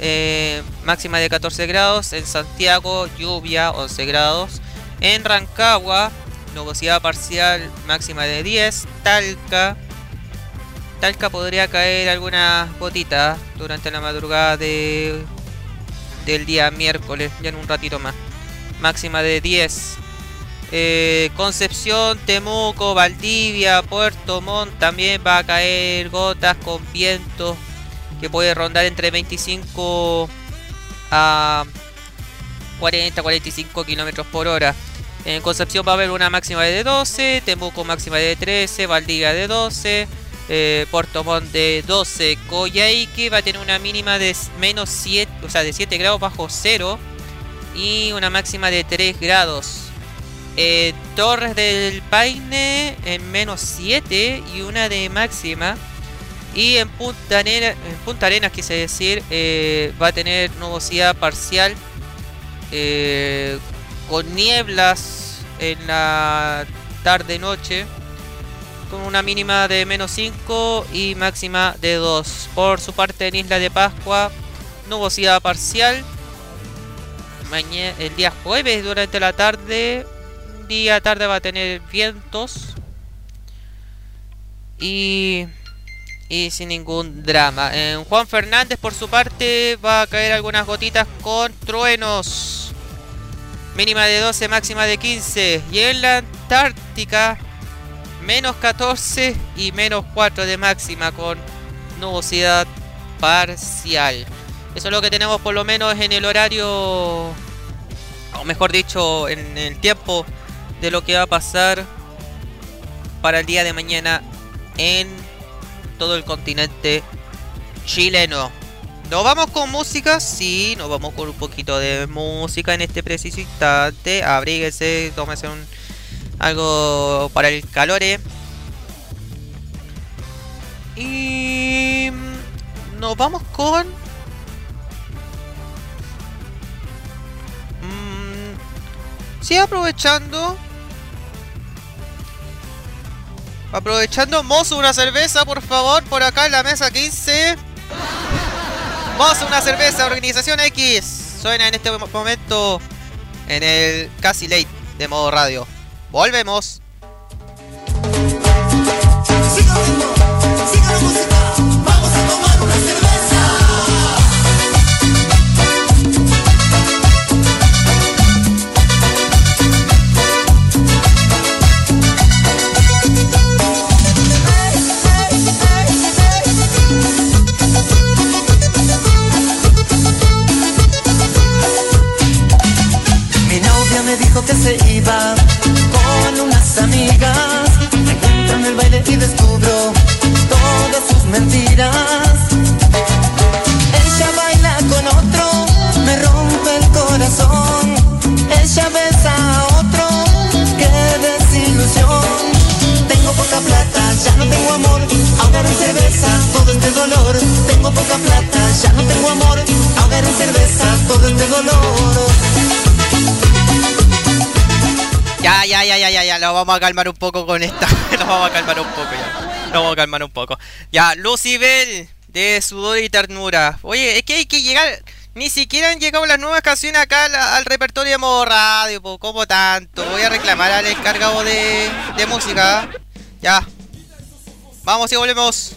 Eh, máxima de 14 grados. En Santiago, lluvia 11 grados. En Rancagua, nubosidad parcial máxima de 10. Talca, Talca podría caer algunas gotitas durante la madrugada de, del día miércoles, ya en un ratito más. Máxima de 10. Eh, Concepción, Temuco, Valdivia, Puerto Montt también va a caer gotas con viento que puede rondar entre 25 a 40, 45 kilómetros por hora. En Concepción va a haber una máxima de 12, Temuco máxima de 13, Valdivia de 12 eh, Puerto Montt de 12, Coyhaique va a tener una mínima de menos 7, o sea, de 7 grados bajo 0 y una máxima de 3 grados. Eh, Torres del Paine en menos 7 y una de máxima. Y en Punta, Arena, en Punta Arenas, quise decir, eh, va a tener nubosidad parcial eh, con nieblas en la tarde-noche con una mínima de menos 5 y máxima de 2. Por su parte en Isla de Pascua, nubosidad parcial. Mañana, el día jueves durante la tarde, día tarde va a tener vientos. Y, y sin ningún drama. En Juan Fernández por su parte va a caer algunas gotitas con truenos. Mínima de 12, máxima de 15. Y en la Antártica menos 14 y menos 4 de máxima con nubosidad parcial. Eso es lo que tenemos por lo menos en el horario o mejor dicho, en el tiempo de lo que va a pasar para el día de mañana en todo el continente chileno. Nos vamos con música, sí, nos vamos con un poquito de música en este preciso instante. Abríguese, tómese un, algo para el calor. eh. Y nos vamos con... Mm, sí, aprovechando... Aprovechando, mozo, una cerveza, por favor, por acá en la mesa 15. Mozo, una cerveza, Organización X. Suena en este momento en el casi late de modo radio. Volvemos. Que se iba con unas amigas. Me encuentro en el baile y descubro todas sus mentiras. Ella baila con otro, me rompe el corazón. Ella besa a otro, qué desilusión. Tengo poca plata, ya no tengo amor. Ahogar en cerveza todo este dolor. Tengo poca plata, ya no tengo amor. Ahogar en cerveza todo este dolor. Ya, ya, ya, ya, ya, ya, lo vamos a calmar un poco con esta. lo vamos a calmar un poco ya. Lo vamos a calmar un poco. Ya, Lucibel de Sudor y Ternura. Oye, es que hay que llegar. Ni siquiera han llegado las nuevas canciones acá al, repertorio de modo radio, po, como tanto. Voy a reclamar al encargado de, de música. Ya. Vamos y volvemos.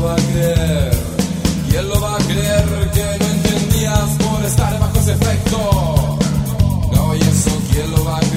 Lo va a creer quién lo va a creer que no entendías por estar bajo ese efecto. No y eso quién lo va a creer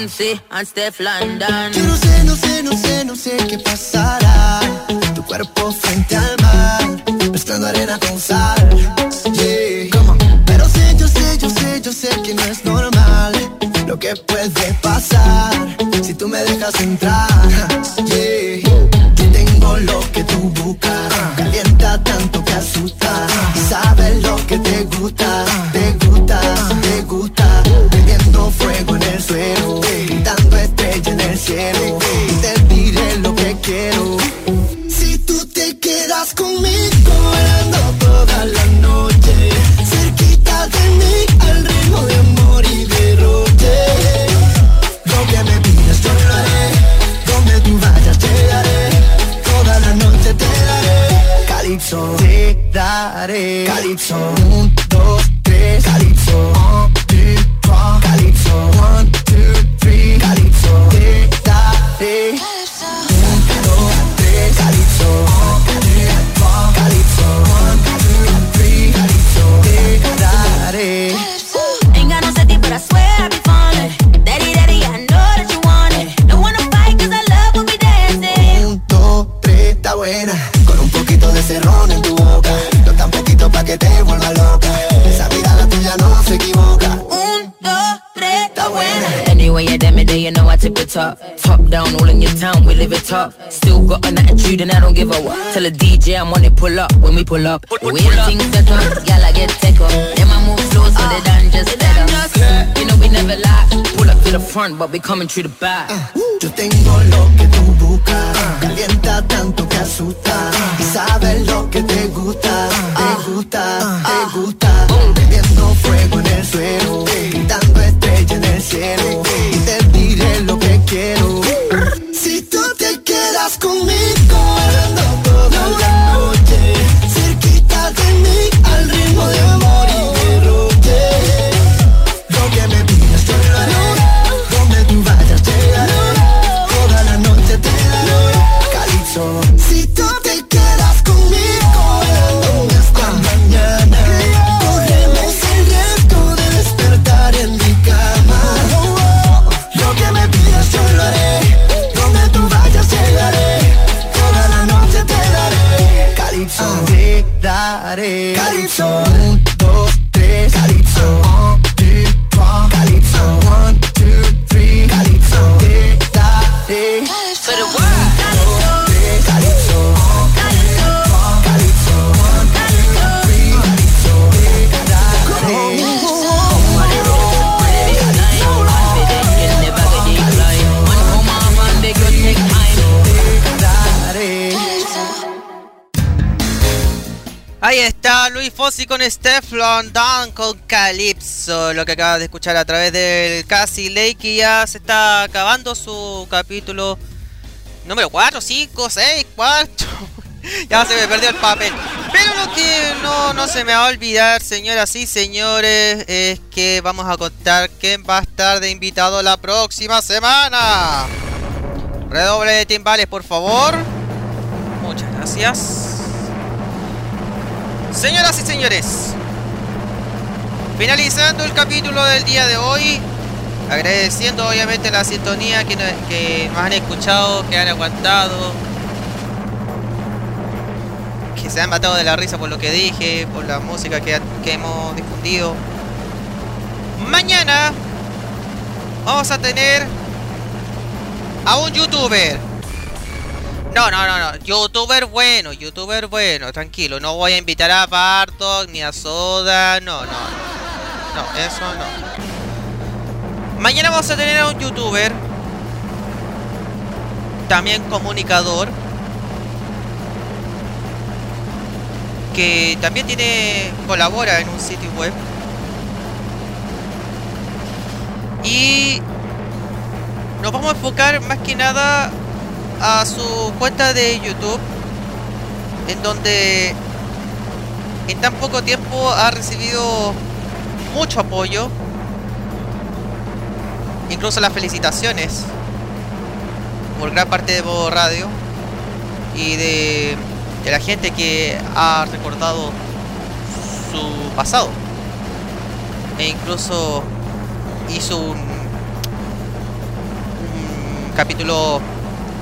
Fonse and Steph London. Yo no sé, no sé, no sé, no sé qué pasará. Anyway, you damn it, then you know I tip it top. Top down, all in your town, we live it up. Still got an attitude and I don't give a what. Tell a DJ I'm on it, pull up when we pull up. We ain't things set up, gal I get take up. Then I move slow so they done just let us. You know we never lie. Pull up to the front, but we coming through the back. Uh, yo tengo lo que tú buscas, calienta tanto que asusta. Y sabes lo que te gusta, te gusta, te gusta. Bebiendo fuego en el suelo, pintando en el cielo. Y te diré lo que quiero. Si tú te quedas conmigo, Luis Fossi con Steph London con Calypso, lo que acabas de escuchar a través del Casi Lake y ya se está acabando su capítulo número 4, 5, 6, 4. ya se me perdió el papel. Pero lo que no, no se me va a olvidar, señoras y señores, es que vamos a contar quién va a estar de invitado la próxima semana. Redoble de timbales, por favor. Muchas gracias. Señoras y señores, finalizando el capítulo del día de hoy, agradeciendo obviamente la sintonía que, nos- han escuchado, que han aguantado, que se han matado de la risa por lo que dije, por la música que, que hemos difundido. Mañana vamos a tener a un youtuber. No, no, no, no. Youtuber bueno, youtuber bueno, tranquilo. No voy a invitar a Bartok ni a Soda. No, no, no. Eso no. Mañana vamos a tener a un youtuber. También comunicador. Que también tiene. colabora en un sitio web. Y nos vamos a enfocar más que nada a su cuenta de YouTube, en donde en tan poco tiempo ha recibido mucho apoyo, incluso las felicitaciones por gran parte de Modo Radio y de la gente que ha recordado su pasado. E incluso hizo un capítulo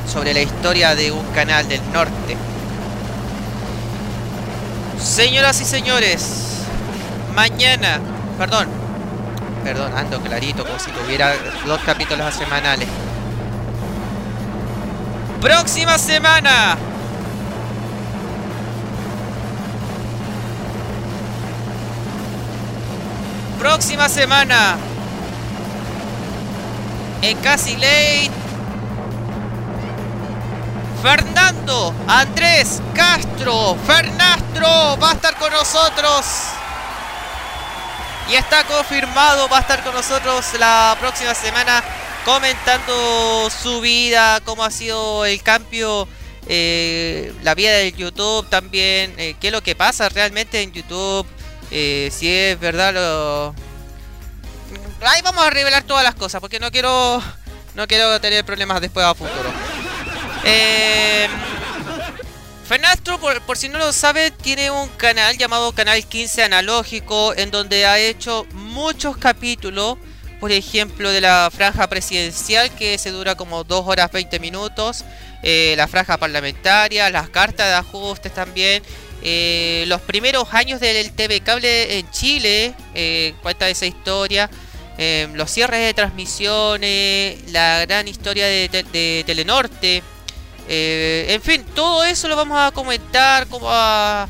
sobre la historia de un canal del norte. Señoras y señores, mañana, perdón, perdón, ando clarito como si tuviera dos capítulos semanales. Próxima semana. Próxima semana. En Casi Late. Fernando Andrés Castro. Fernastro va a estar con nosotros. Y está confirmado, va a estar con nosotros la próxima semana comentando su vida, cómo ha sido el cambio, eh, la vida del YouTube también, eh, qué es lo que pasa realmente en YouTube, eh, si es verdad lo... Ahí vamos a revelar todas las cosas, porque no quiero, no quiero tener problemas después a futuro. Eh, Fenastro, por, por, si no lo sabe, tiene un canal llamado Canal 15 Analógico, en donde ha hecho muchos capítulos por ejemplo, de la franja presidencial que se dura como 2 horas 20 minutos, eh, la franja parlamentaria, las cartas de ajustes también, eh, los primeros años del TV Cable en Chile, eh, cuenta esa historia, eh, los cierres de transmisiones, la gran historia de, de, de Telenorte, eh, en fin, todo eso lo vamos a comentar, cómo ha,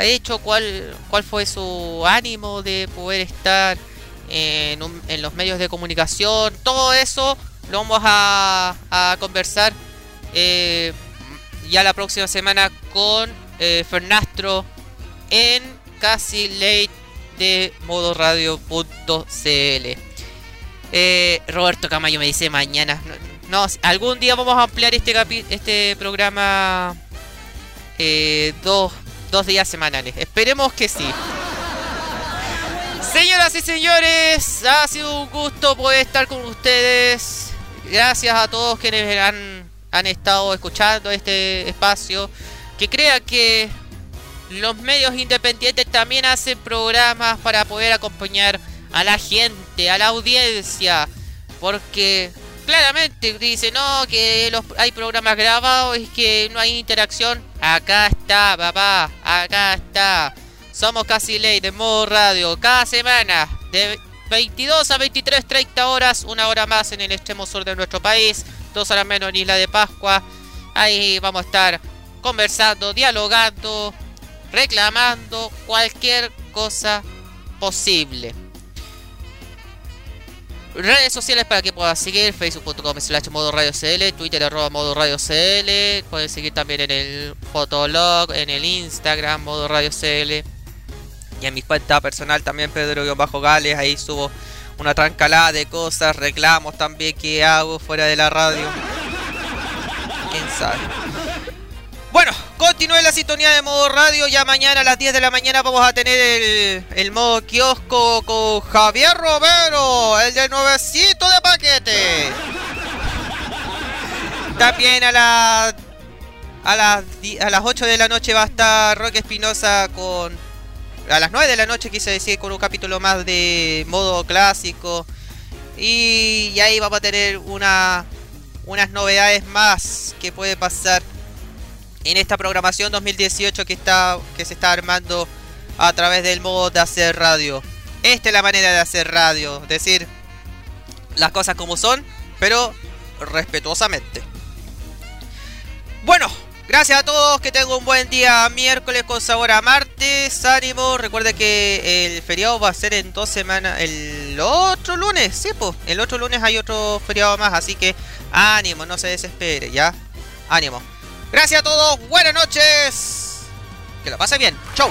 hecho, cuál, cuál fue su ánimo de poder estar en, los medios de comunicación, todo eso lo vamos a, conversar eh, ya la próxima semana con eh, Fernastro en casi late de modoradio.cl. Roberto Camayo me dice mañana. No, algún día vamos a ampliar este este programa eh, dos, dos días semanales. Esperemos que sí. Señoras y señores, ha sido un gusto poder estar con ustedes. Gracias a todos quienes han, han estado escuchando este espacio. Que crea que los medios independientes también hacen programas para poder acompañar a la gente, a la audiencia. Porque claramente dice, no, que los, hay programas grabados y que no hay interacción. Acá está, papá, acá está. Somos casi ley de modo radio cada semana de 22 a 23, 30 horas, una hora más en el extremo sur de nuestro país, dos horas menos en Isla de Pascua. Ahí vamos a estar conversando, dialogando, reclamando cualquier cosa posible. Redes sociales para que puedas seguir, facebook.com slash modo radio CL, twitter arroba modo radio CL, puedes seguir también en el fotolog, en el Instagram modo radio CL. Y en mi cuenta personal también Pedro-Gales, ahí subo una trancalada de cosas, reclamos también que hago fuera de la radio. ¿Quién sabe? Bueno, continúe la sintonía de modo radio. Ya mañana a las 10 de la mañana vamos a tener el, modo kiosco con Javier Romero, el del nuevecito de paquete. También a las a las a las 8 de la noche va a estar Roque Espinosa con a las 9 de la noche quise decir con un capítulo más de modo clásico. Y, y ahí vamos a tener una, unas novedades más que puede pasar en esta programación 2018 que, está, que se está armando a través del modo de hacer radio. Esta es la manera de hacer radio, decir las cosas como son, pero respetuosamente. Bueno, Gracias a todos, que tengan un buen día miércoles con sabor a martes. Ánimo, recuerda que el feriado va a ser en dos semanas. El otro lunes, sí, pues. El otro lunes hay otro feriado más, así que ánimo, no se desespere, ¿ya? Ánimo. Gracias a todos, buenas noches. Que lo pase bien. Chau.